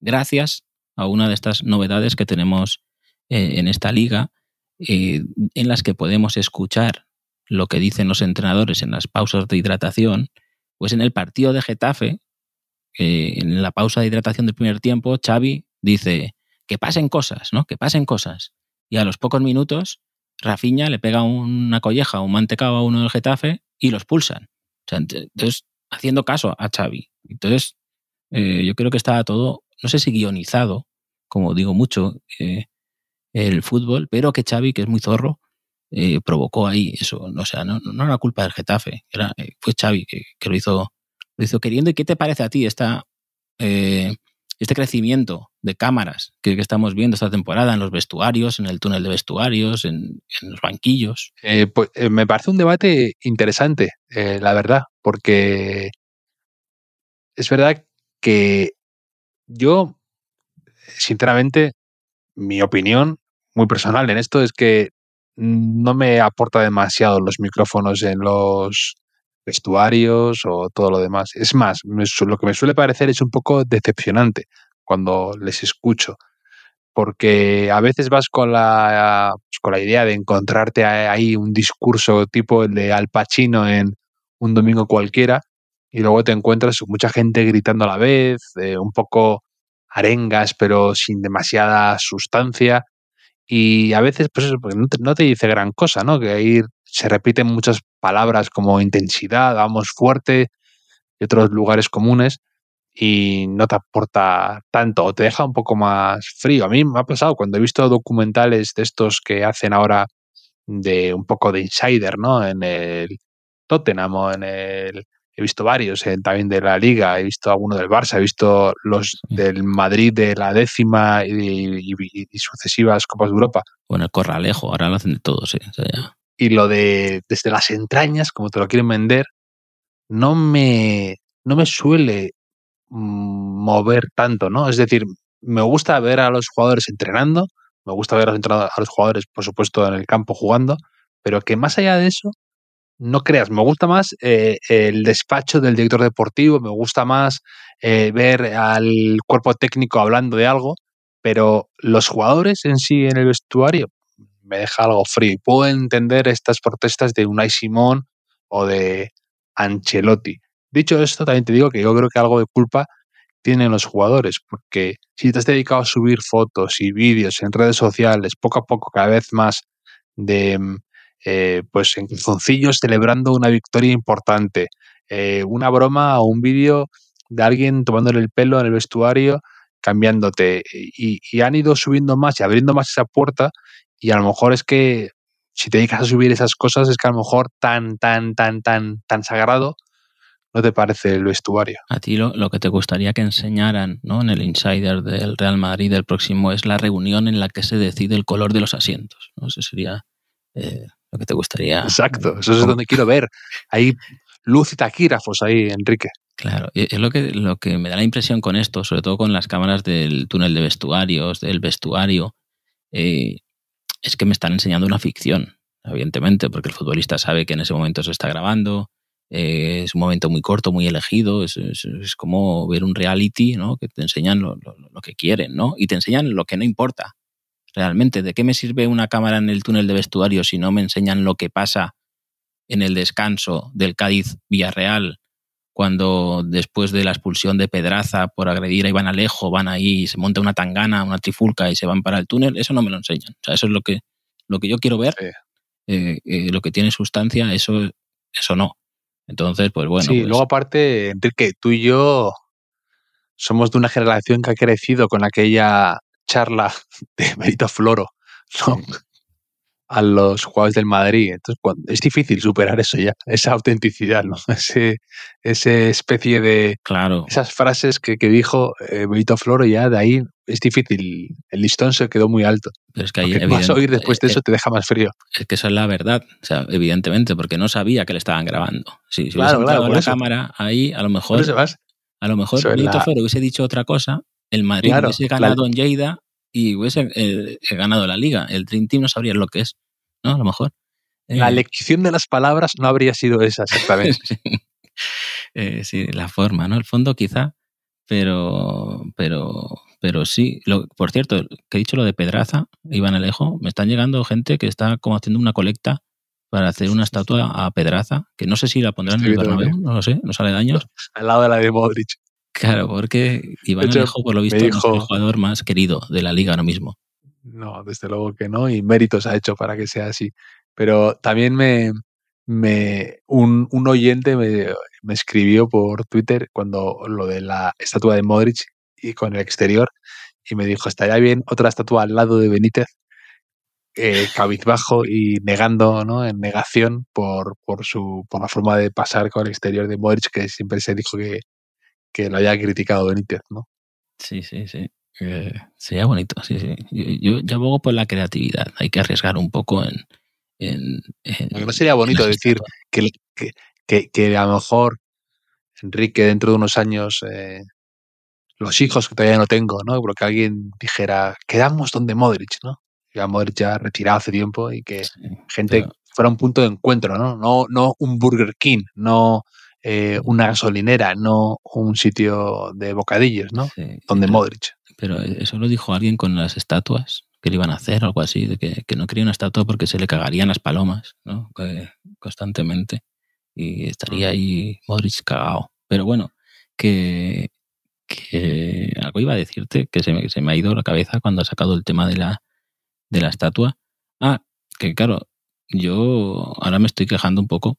gracias a una de estas novedades que tenemos eh, en esta liga, eh, en las que podemos escuchar lo que dicen los entrenadores en las pausas de hidratación, pues en el partido de Getafe, eh, en la pausa de hidratación del primer tiempo, Xavi dice que pasen cosas, ¿no? Que pasen cosas. Y a los pocos minutos Rafiña le pega una colleja o un mantecado a uno del Getafe y los pulsan. entonces, haciendo caso a Xavi. Entonces, eh, yo creo que estaba todo, no sé si guionizado, como digo mucho, eh, el fútbol, pero que Xavi, que es muy zorro, eh, provocó ahí eso. O sea, no, era culpa del Getafe, era, fue Xavi que, que, lo, hizo, lo hizo queriendo. ¿Y qué te parece a ti esta este crecimiento de cámaras que, estamos viendo esta temporada en los vestuarios, en el túnel de vestuarios, en, los banquillos? Eh, pues eh, me parece un debate interesante, eh, la verdad, porque es verdad que yo, sinceramente, mi opinión muy personal en esto es que no me aporta demasiado los micrófonos en los vestuarios o todo lo demás. Es más, lo que me suele parecer es un poco decepcionante cuando les escucho, porque a veces vas con la, pues, con la idea de encontrarte ahí un discurso tipo el de Al Pacino en un domingo cualquiera y luego te encuentras mucha gente gritando a la vez, eh, un poco arengas pero sin demasiada sustancia y a veces pues no, te, no te dice gran cosa, ¿no? Que ir se repiten muchas palabras como intensidad, vamos fuerte y otros lugares comunes y no te aporta tanto o te deja un poco más frío. A mí me ha pasado cuando he visto documentales de estos que hacen ahora de un poco de insider, ¿no? En el Tottenham o en el... He visto varios también de la Liga, he visto alguno del Barça, he visto los del Madrid de la décima y, sucesivas Copas de Europa. Bueno, el Corralejo, ahora lo hacen de todos, sí. Y lo de desde las entrañas, como te lo quieren vender, no me, no me suele mover tanto, ¿no? Es decir, me gusta ver a los jugadores entrenando, me gusta ver a los jugadores, por supuesto, en el campo jugando, pero que más allá de eso, no creas, me gusta más eh, el despacho del director deportivo, me gusta más eh, ver al cuerpo técnico hablando de algo, pero los jugadores en sí en el vestuario me deja algo frío. Puedo entender estas protestas de Unai Simón o de Ancelotti. Dicho esto, también te digo que yo creo que algo de culpa tienen los jugadores, porque si te has dedicado a subir fotos y vídeos en redes sociales, poco a poco, cada vez más, de eh, pues en calzoncillos celebrando una victoria importante, eh, una broma o un vídeo de alguien tomándole el pelo en el vestuario, cambiándote, y, y han ido subiendo más y abriendo más esa puerta, y a lo mejor es que si te dedicas a subir esas cosas, es que a lo mejor tan, tan, tan, tan, tan sagrado ¿No te parece el vestuario? A ti lo, que te gustaría que enseñaran ¿no? en el Insider del Real Madrid del próximo es la reunión en la que se decide el color de los asientos. ¿no? Eso sería eh, lo que te gustaría. Exacto, eso es donde quiero ver. Hay luz y taquígrafos ahí, Enrique. Claro, es lo que, lo que me da la impresión con esto, sobre todo con las cámaras del túnel de vestuarios, del vestuario, eh, es que me están enseñando una ficción, evidentemente, porque el futbolista sabe que en ese momento se está grabando, eh, es un momento muy corto, muy elegido, es, como ver un reality, ¿no? Que te enseñan lo, que quieren, ¿no? Y te enseñan lo que no importa. Realmente, ¿de qué me sirve una cámara en el túnel de vestuario si no me enseñan lo que pasa en el descanso del Cádiz Villarreal cuando después de la expulsión de Pedraza por agredir a Iván Alejo van ahí y se monta una tangana, una trifulca y se van para el túnel? Eso no me lo enseñan. O sea, eso es lo que, lo que yo quiero ver. Eh, eh, lo que tiene sustancia, eso, eso no. Entonces, pues bueno. Sí, pues luego aparte, Enrique, tú y yo somos de una generación que ha crecido con aquella charla <laughs> de Benito Floro, ¿no? A los jugadores del Madrid. Entonces, es difícil superar eso ya, esa autenticidad, ¿no? <laughs> Ese, ese especie de. Claro. Esas frases que, que dijo eh, Benito Floro, ya de ahí es difícil. El listón se quedó muy alto. Pero es que ahí, vas a oír después de eh, eso te deja más frío. Es que eso es la verdad, o sea, evidentemente, porque no sabía que le estaban grabando. Si, si claro, claro, la cámara ahí, a lo mejor. A lo mejor Benito Floro hubiese dicho otra cosa, el Madrid hubiese ganado en Lleida y hubiese eh, ganado la liga. El Dream Team no sabría lo que es, ¿no? A lo mejor. La elección de las palabras no habría sido esa exactamente. <laughs> sí, la forma, ¿no? El fondo quizá, pero, pero, pero sí. Lo, por cierto, que he dicho lo de Pedraza, Iván Alejo, me están llegando gente que está como haciendo una colecta para hacer una estatua a Pedraza, que no sé si la pondrán en el Bernabéu, no lo sé, no sale daños. <laughs> Al lado de la de Modric. Claro, porque Iván Alejo, por lo visto, es el jugador más querido de la liga ahora mismo. No, desde luego que no, y méritos ha hecho para que sea así. Pero también me, me un, un oyente me, me, escribió por Twitter cuando lo de la estatua de Modric y con el exterior y me dijo, estaría bien otra estatua al lado de Benítez, eh, cabizbajo y negando, ¿no? En negación por, por, su, por la forma de pasar con el exterior de Modric, que siempre se dijo que, que lo haya criticado Benítez, ¿no? Sí, sí, sí. Eh, sería bonito, sí, sí. Yo, yo, abogo por la creatividad. Hay que arriesgar un poco en. en, no sería bonito decir que, que, que, a lo mejor Enrique dentro de unos años, eh, los hijos que todavía no tengo, ¿no? Porque alguien dijera, quedamos donde Modric, ¿no? Ya Modric ya retirado hace tiempo y que gente fuera un punto de encuentro, ¿no? No, no un Burger King, no eh, una gasolinera, no un sitio de bocadillos, ¿no? Donde Modric. Pero eso lo dijo alguien con las estatuas que le iban a hacer, algo así, de que, no quería una estatua porque se le cagarían las palomas, ¿no? constantemente. Y estaría ahí Modric cagado. Pero bueno, que, que algo iba a decirte que se me, se me ha ido la cabeza cuando ha sacado el tema de la, de la estatua. Ah, que claro, yo ahora me estoy quejando un poco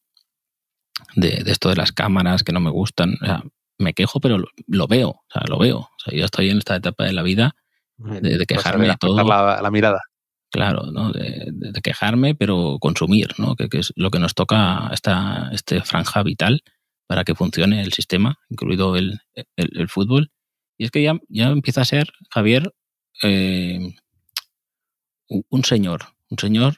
de, esto de las cámaras que no me gustan. me quejo, pero lo, veo, o sea, lo veo. O sea, yo estoy en esta etapa de la vida de, quejarme de todo. La, la, mirada. Claro, ¿no? De, quejarme, pero consumir, ¿no? Que, es lo que nos toca esta este franja vital para que funcione el sistema, incluido el, el, fútbol. Y es que ya, ya empieza a ser, Javier, eh, un señor, un señor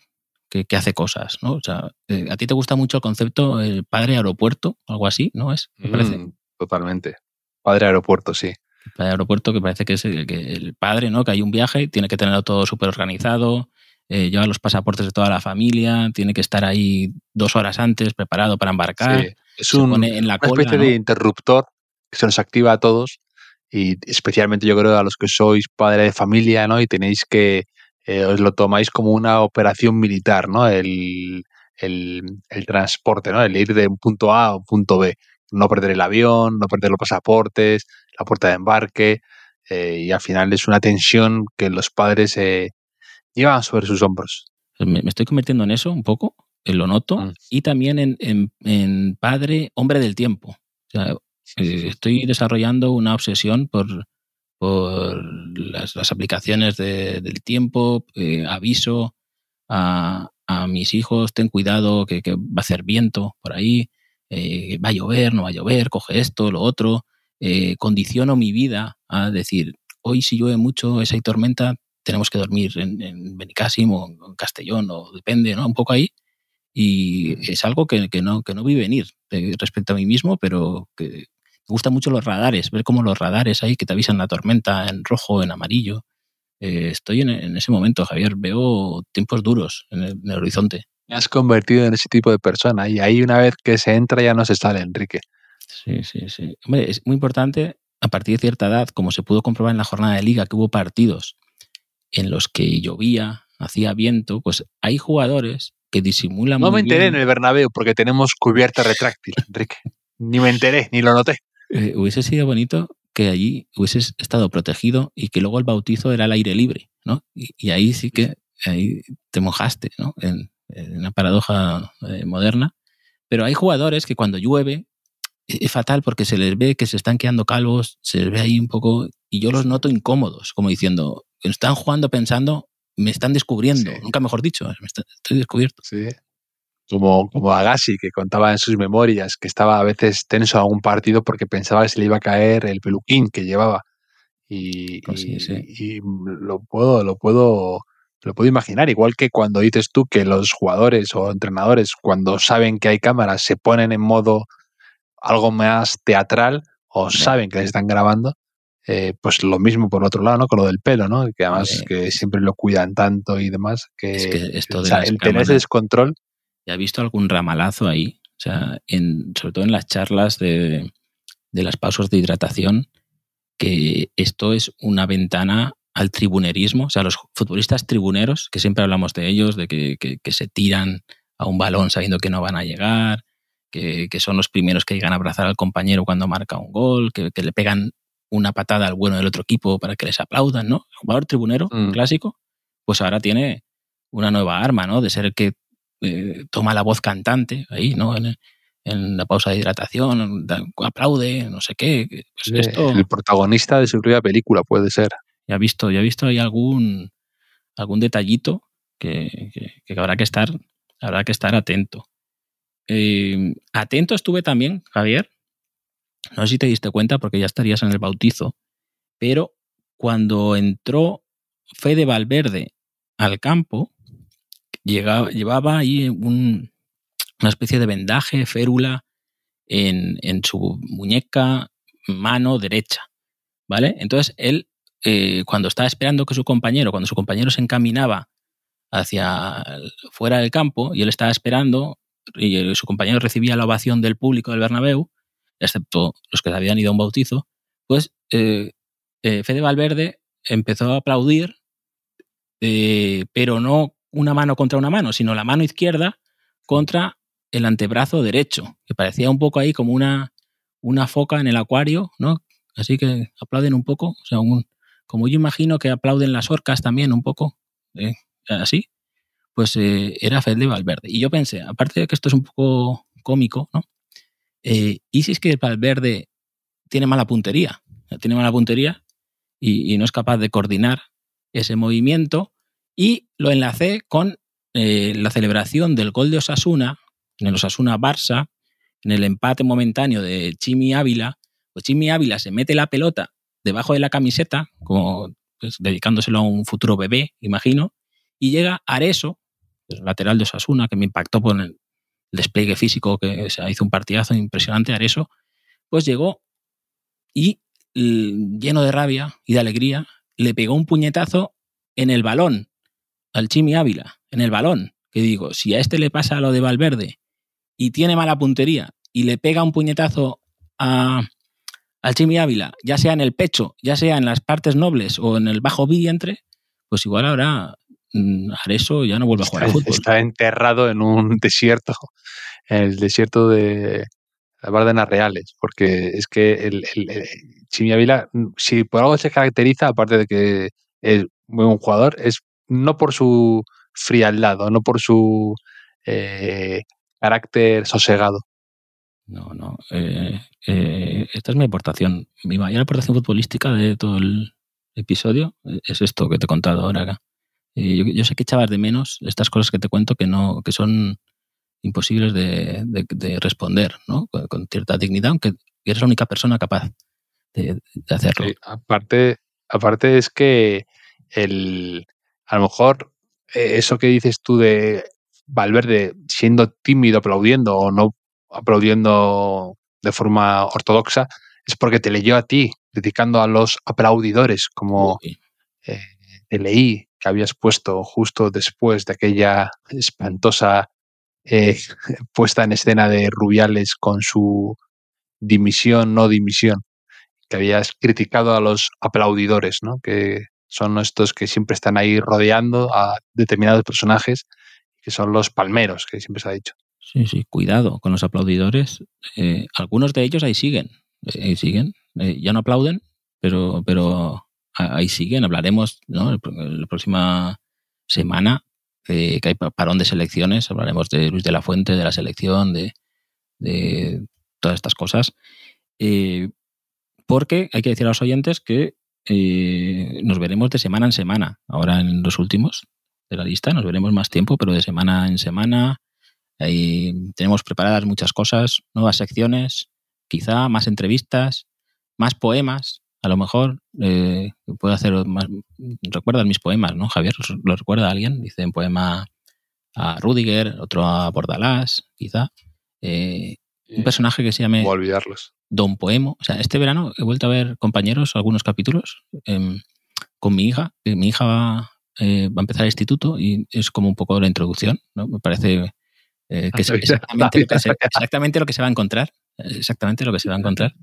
que, hace cosas, ¿no? O sea, eh, a ti te gusta mucho el concepto el padre aeropuerto, algo así, ¿no es? Mm, totalmente. Padre aeropuerto, sí. El padre aeropuerto que parece que es el, que el padre, ¿no? Que hay un viaje, tiene que tenerlo todo súper organizado, eh, lleva los pasaportes de toda la familia, tiene que estar ahí dos horas antes preparado para embarcar. Sí. Es un, en la una especie de interruptor que se nos activa a todos y especialmente yo creo a los que sois padre de familia, ¿no? Y tenéis que, eh, os lo tomáis como una operación militar, ¿no? El, el, el, transporte, ¿no? El ir de un punto A a un punto B. No perder el avión, no perder los pasaportes, la puerta de embarque. Eh, y al final es una tensión que los padres eh, llevan sobre sus hombros. Me, estoy convirtiendo en eso un poco, lo noto, mm. y también en, en, padre, hombre del tiempo. estoy desarrollando una obsesión por, por las, aplicaciones del tiempo, eh, aviso a, mis hijos, ten cuidado que, va a hacer viento por ahí, eh, va a llover, no va a llover, coge esto, lo otro, eh, condiciono mi vida a decir, hoy si llueve mucho, esa hay tormenta, tenemos que dormir en, en Benicàssim o en Castellón, o depende, ¿no? Un poco ahí. Y es algo que, no, que no vi venir respecto a mí mismo, pero que me gustan mucho los radares, ver cómo los radares ahí que te avisan la tormenta en rojo, en amarillo. Eh, estoy en, ese momento, Javier, veo tiempos duros en el, horizonte. Me has convertido en ese tipo de persona y ahí una vez que se entra ya no se sale, Enrique. Sí, sí, sí. Hombre, es muy importante a partir de cierta edad, como se pudo comprobar en la jornada de liga, que hubo partidos en los que llovía, hacía viento, pues hay jugadores que disimulan no me enteré en el Bernabéu porque tenemos cubierta retráctil, Enrique. ni me enteré, ni lo noté. Eh, hubiese sido bonito que allí hubieses estado protegido y que luego el bautizo era al aire libre, ¿no? Y, ahí sí que ahí te mojaste, ¿no? En, una paradoja eh, moderna. Pero hay jugadores que cuando llueve es fatal porque se les ve que se están quedando calvos, se les ve ahí un poco, y yo los noto incómodos, como diciendo, están jugando pensando, me están descubriendo, nunca mejor dicho, estoy descubierto. Sí. Como, como Agassi, que contaba en sus memorias que estaba a veces tenso a un partido porque pensaba que se le iba a caer el peluquín que llevaba. Y, pues y, lo puedo, lo puedo, lo puedo imaginar. Igual que cuando dices tú que los jugadores o entrenadores, cuando saben que hay cámaras, se ponen en modo algo más teatral o saben que les están grabando, eh, pues lo mismo por otro lado, ¿no? Con lo del pelo, ¿no? Que además que siempre lo cuidan tanto y demás, que, esto de el tener ese descontrol. ¿Ya ha visto algún ramalazo ahí? O sea, en, sobre todo en las charlas de, de las pausas de hidratación, que esto es una ventana al tribunerismo, o sea, los futbolistas tribuneros, que siempre hablamos de ellos, de que, que, se tiran a un balón sabiendo que no van a llegar, que, que, son los primeros que llegan a abrazar al compañero cuando marca un gol, que, le pegan una patada al bueno del otro equipo para que les aplaudan, ¿no? El jugador tribunero mm. clásico, pues ahora tiene una nueva arma, ¿no? De ser el que eh, toma la voz cantante ahí, ¿no? En, la pausa de hidratación, aplaude, no sé qué. Pues el protagonista de su propia película puede ser. Ya ha visto, ya ha visto ahí algún, algún detallito que, habrá que estar, habrá que estar atento. Eh, atento estuve también, Javier, no sé si te diste cuenta porque ya estarías en el bautizo, pero cuando entró Fede Valverde al campo, llevaba ahí una especie de vendaje, férula, en, su muñeca, mano derecha. ¿Vale? Entonces él, eh, cuando estaba esperando que su compañero, cuando su compañero se encaminaba hacia fuera del campo y él estaba esperando y su compañero recibía la ovación del público del Bernabéu, excepto los que habían ido a un bautizo, pues eh, eh, Fede Valverde empezó a aplaudir, pero no una mano contra una mano, sino la mano izquierda contra el antebrazo derecho, que parecía un poco ahí como una, una foca en el acuario, ¿no? Así que aplauden un poco, o sea, como yo imagino que aplauden las orcas también un poco, así. pues eh, era Fede Valverde. Y yo pensé, aparte de que esto es un poco cómico, ¿no? Eh, ¿Y si es que Valverde tiene mala puntería? Tiene mala puntería y, no es capaz de coordinar ese movimiento y lo enlacé con eh, la celebración del gol de Osasuna, en el Osasuna-Barça, en el empate momentáneo de Chimi Ávila, pues Chimi Ávila se mete la pelota debajo de la camiseta, como pues, dedicándoselo a un futuro bebé, imagino, y llega Areso, el lateral de Osasuna, que me impactó por el despliegue físico, que se hizo un partidazo impresionante, Areso, pues llegó y lleno de rabia y de alegría, le pegó un puñetazo en el balón al Chimi Ávila, en el balón. Que digo, si a este le pasa lo de Valverde y tiene mala puntería y le pega un puñetazo a, al Chimi Ávila, ya sea en el pecho, ya sea en las partes nobles o en el bajo vientre, pues igual ahora mm, Areso ya no vuelve a jugar está, fútbol. Está enterrado en un <laughs> desierto, en el desierto de las Bardenas Reales, porque es que el, el, Chimi Ávila, si por algo se caracteriza, aparte de que es muy buen jugador, es no por su frialdad o no por su eh, carácter sosegado. No, no. Eh, eh, esta es mi aportación. Mi mayor aportación futbolística de todo el episodio es esto que te he contado ahora acá. Yo, sé que echabas de menos estas cosas que te cuento que no, que son imposibles de, responder, ¿no? Con, cierta dignidad, aunque eres la única persona capaz de, hacerlo. aparte, aparte es que el, a lo mejor eh, eso que dices tú de Valverde siendo tímido aplaudiendo o no aplaudiendo de forma ortodoxa, es porque te leyó a ti, dedicando a los aplaudidores, como eh, te leí que habías puesto justo después de aquella espantosa eh, <laughs> puesta en escena de Rubiales con su dimisión, no dimisión, que habías criticado a los aplaudidores, ¿no? que son estos que siempre están ahí rodeando a determinados personajes, que son los palmeros, que siempre se ha dicho. Sí, sí, cuidado con los aplaudidores. Eh, algunos de ellos ahí siguen, eh, ahí siguen. Eh, ya no aplauden, pero, pero ahí siguen. Hablaremos ¿no? la próxima semana que hay parón de selecciones. Hablaremos de Luis de la Fuente, de la selección, de, de todas estas cosas. porque hay que decir a los oyentes que nos veremos de semana en semana. Ahora en los últimos de la lista nos veremos más tiempo, pero de semana en semana Ahí tenemos preparadas muchas cosas, nuevas secciones, quizá más entrevistas, más poemas. A lo mejor eh, puedo hacer más. Recuerdan mis poemas, ¿no, Javier? ¿Lo recuerda alguien? Dice un poema a Rudiger, otro a Bordalás, quizá. Eh, un personaje que se llame. olvidarlos. Don Poemo. O sea, este verano he vuelto a ver compañeros algunos capítulos em, con mi hija. mi hija va, eh, va, a empezar el instituto y es como un poco la introducción, ¿no? Me parece eh, que es <laughs> exactamente lo que, se, exactamente lo que, se, va a encontrar. Exactamente lo que se va a encontrar.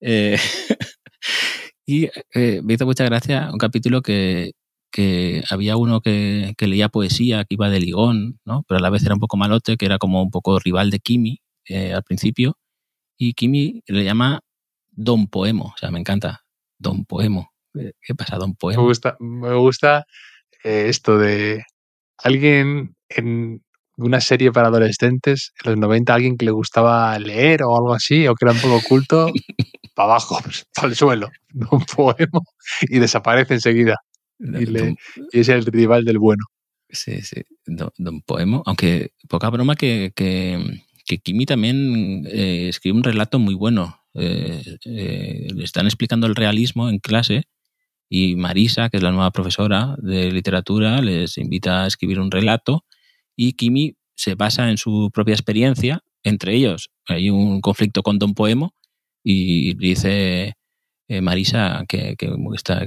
Eh, <laughs> y me hizo mucha gracia un capítulo que, que había uno que, que, leía poesía, que iba de ligón, ¿no? pero a la vez era un poco malote, que era como un poco rival de Kimi al principio. Y Kimi le llama Don Poemo. O sea, me encanta. Don Poemo. ¿Qué pasa, Don Poemo? Me gusta, me gusta esto de alguien en, una serie para adolescentes, en los 90 alguien que le gustaba leer o algo así, o que era un poco oculto, <laughs> para abajo, <laughs> para el suelo, un poema, y desaparece enseguida. Y, es el rival del bueno. Sí, sí, don, Poemo, aunque poca broma que, que, Kimi también eh, escribe un relato muy bueno. Eh, eh, le están explicando el realismo en clase y Marisa, que es la nueva profesora de literatura, les invita a escribir un relato y Kimi se basa en su propia experiencia. Entre ellos hay un conflicto con Don Poemo y dice Marisa que, que,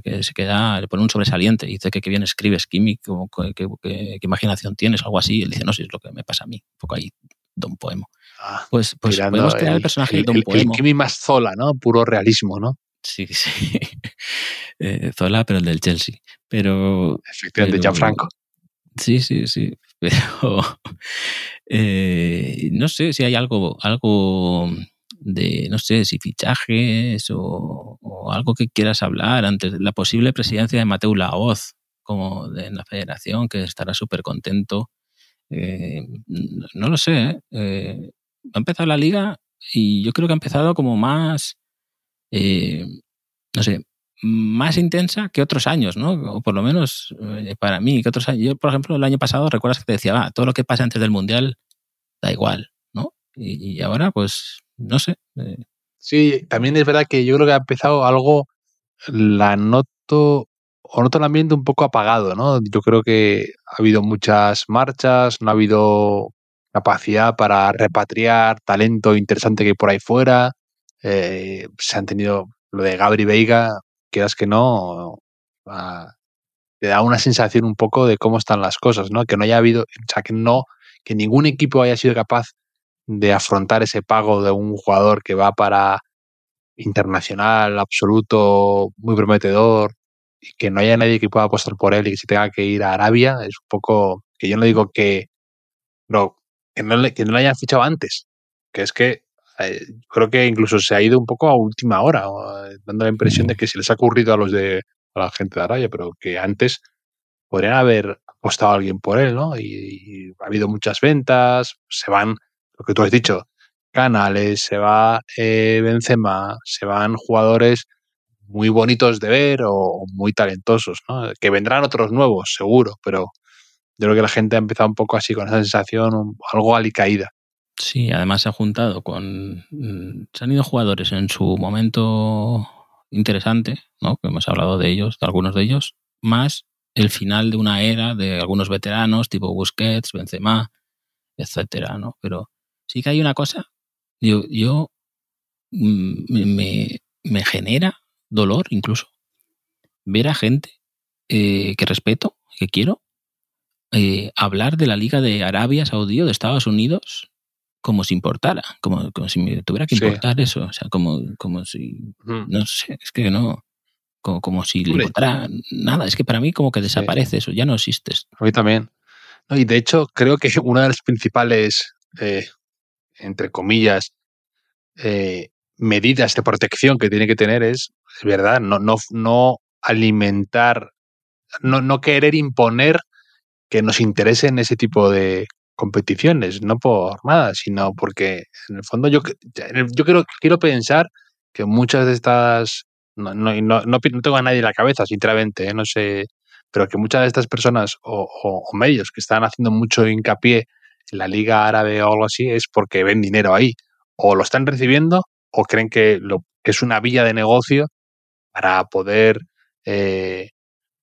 que, se queda, le pone un sobresaliente. Dice que, qué bien escribes, Kimi, qué imaginación tienes, algo así. él dice, no, si es lo que me pasa a mí. Un poco ahí, Don Poemo. Ah, pues, pues podemos crear el, personaje de Don Poemo. El más Zola, ¿no? Puro realismo, ¿no? Sí, <laughs> sí. Eh, Zola, pero el del Chelsea. Pero. Efectivamente, pero, Gianfranco. Sí, sí, sí. Pero <laughs> eh, no sé si hay algo, algo de, no sé, si fichajes o, algo que quieras hablar antes de la posible presidencia de Mateo Laoz como de en la federación, que estará súper contento. Eh, no lo sé. ¿eh? ¿eh? ha empezado la liga y yo creo que ha empezado como más, eh, no sé, más intensa que otros años, ¿no? O por lo menos para mí, que otros años. Yo, por ejemplo, el año pasado, recuerdas que te decía, va, todo lo que pasa antes del Mundial da igual, ¿no? Y, ahora, pues, no sé. Sí, también es verdad que yo creo que ha empezado algo, la noto, o noto el ambiente un poco apagado, ¿no? Yo creo que ha habido muchas marchas, no ha habido capacidad para repatriar talento interesante que hay por ahí fuera. Eh, se han tenido lo de Gabri Veiga, quieras que no, te da una sensación un poco de cómo están las cosas, ¿no? Que no haya habido, o sea, que no, que ningún equipo haya sido capaz de afrontar ese pago de un jugador que va para internacional, absoluto, muy prometedor, que no haya nadie que pueda apostar por él y que se tenga que ir a Arabia, es un poco, que yo no digo que, no, que no le, que no hayan fichado antes, que es que eh, creo que incluso se ha ido un poco a última hora, eh, dando la impresión de que se les ha ocurrido a los de a la gente de Arabia, pero que antes podrían haber apostado a alguien por él, ¿no? Y, ha habido muchas ventas, se van, lo que tú has dicho, Canales, se va eh, Benzema, se van jugadores muy bonitos de ver o muy talentosos, ¿no? Que vendrán otros nuevos, seguro, pero yo creo que la gente ha empezado un poco así, con esa sensación, algo alicaída. Sí, además se ha juntado con. Mm, se han ido jugadores en su momento interesante, ¿no? Que hemos hablado de ellos, de algunos de ellos, más el final de una era de algunos veteranos, tipo Busquets, Benzema, etcétera, ¿no? Pero sí que hay una cosa, yo, yo mm, me, me genera dolor incluso. Ver a gente eh, que respeto, que quiero, eh, hablar de la Liga de Arabia Saudí o de Estados Unidos como si importara, como, como si me tuviera que importar eso, o sea, como, como si, no sé, es que no, como, como si le importara nada, es que para mí como que desaparece eso, ya no existes. A mí también. No, y de hecho creo que <laughs> una de las principales, eh, entre comillas, eh, medidas de protección que tiene que tener es verdad, no, no, no alimentar, no, no querer imponer que nos interese en ese tipo de competiciones, no por nada, sino porque en el fondo yo, yo quiero, quiero pensar que muchas de estas, no, no, no, no tengo a nadie en la cabeza, sinceramente, ¿eh? no sé, pero que muchas de estas personas o, medios que están haciendo mucho hincapié en la Liga Árabe o algo así es porque ven dinero ahí, o lo están recibiendo o creen que, lo, es una vía de negocio para poder eh,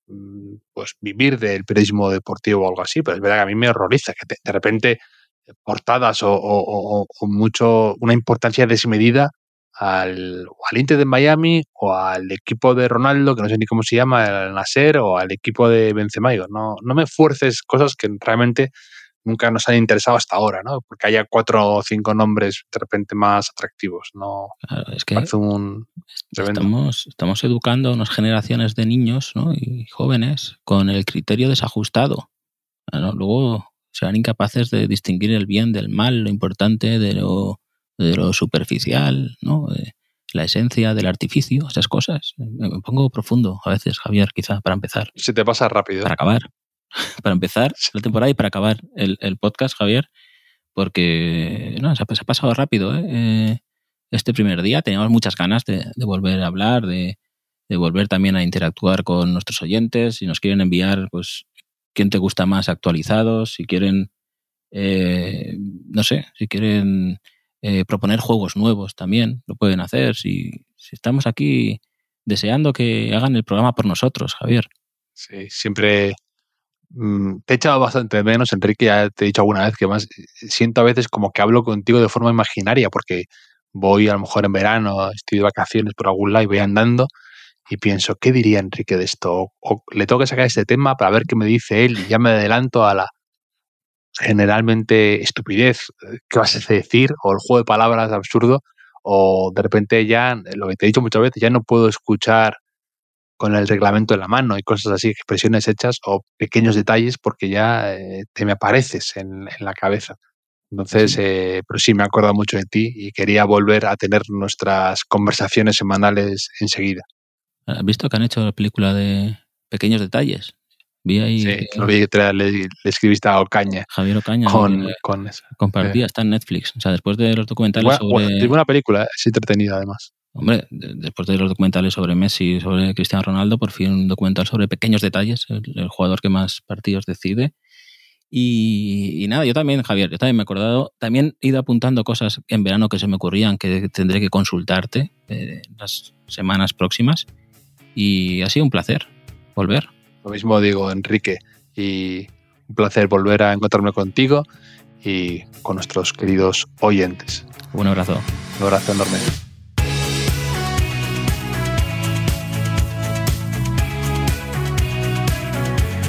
Mm, pues vivir del periodismo deportivo o algo así, pero es verdad que a mí me horroriza que de repente eh, portadas o, mucho una importancia desmedida al, al Inter de Miami o al equipo de Ronaldo, que no sé ni cómo se llama, el Nasser, o al equipo de Benzema. no, no me fuerces cosas que realmente nunca nos han interesado hasta ahora, ¿no? Porque haya cuatro o cinco nombres de repente más atractivos, ¿no? es que estamos, estamos educando a unas generaciones de niños y jóvenes con el criterio desajustado. Luego serán incapaces de distinguir el bien del mal, lo importante de lo, de lo superficial, ¿no? la esencia del artificio, esas cosas. Me pongo profundo a veces, Javier, quizá, para empezar. Se te pasa rápido. Para acabar. <laughs> para empezar la temporada y para acabar el, podcast, Javier, porque no, se, ha, pasado rápido ¿eh? ¿eh? este primer día. Teníamos muchas ganas de, volver a hablar, de, volver también a interactuar con nuestros oyentes. Si nos quieren enviar, pues, quién te gusta más actualizados, si quieren, eh, no sé, si quieren eh, proponer juegos nuevos también, lo pueden hacer. Si, si estamos aquí deseando que hagan el programa por nosotros, Javier. Sí, siempre te he echado bastante menos, Enrique, ya te he dicho alguna vez que más siento a veces como que hablo contigo de forma imaginaria, porque voy a lo mejor en verano, estoy de vacaciones por algún lado y voy andando y pienso, ¿qué diría Enrique de esto? O, le tengo que sacar este tema para ver qué me dice él y ya me adelanto a la generalmente estupidez eh, que vas a decir o el juego de palabras absurdo o de repente ya, lo que te he dicho muchas veces, ya no puedo escuchar con el reglamento en la mano y cosas así, expresiones hechas o pequeños detalles porque ya eh, te me apareces en, la cabeza. Entonces, eh, pero sí me acuerdo mucho de ti y quería volver a tener nuestras conversaciones semanales enseguida. ¿Has visto que han hecho la película de pequeños detalles? Vi ahí. Sí, lo vi le, le escribiste a Ocaña Javier Ocaña con, eh, con eso. compartía, está en Netflix. O sea, después de los documentales sobre. buena- buena película, es entretenida además. Hombre, de- después de los documentales sobre Messi, sobre Cristiano Ronaldo, por fin un documental sobre pequeños detalles, el, el jugador que más partidos decide. Y, y nada, yo también, Javier, yo también me he acordado, también he ido apuntando cosas en verano que se me ocurrían que tendré que consultarte eh, las semanas próximas. Y ha sido un placer volver. Lo mismo digo, Enrique, y un placer volver a encontrarme contigo y con nuestros queridos oyentes. Un abrazo. Un abrazo enorme.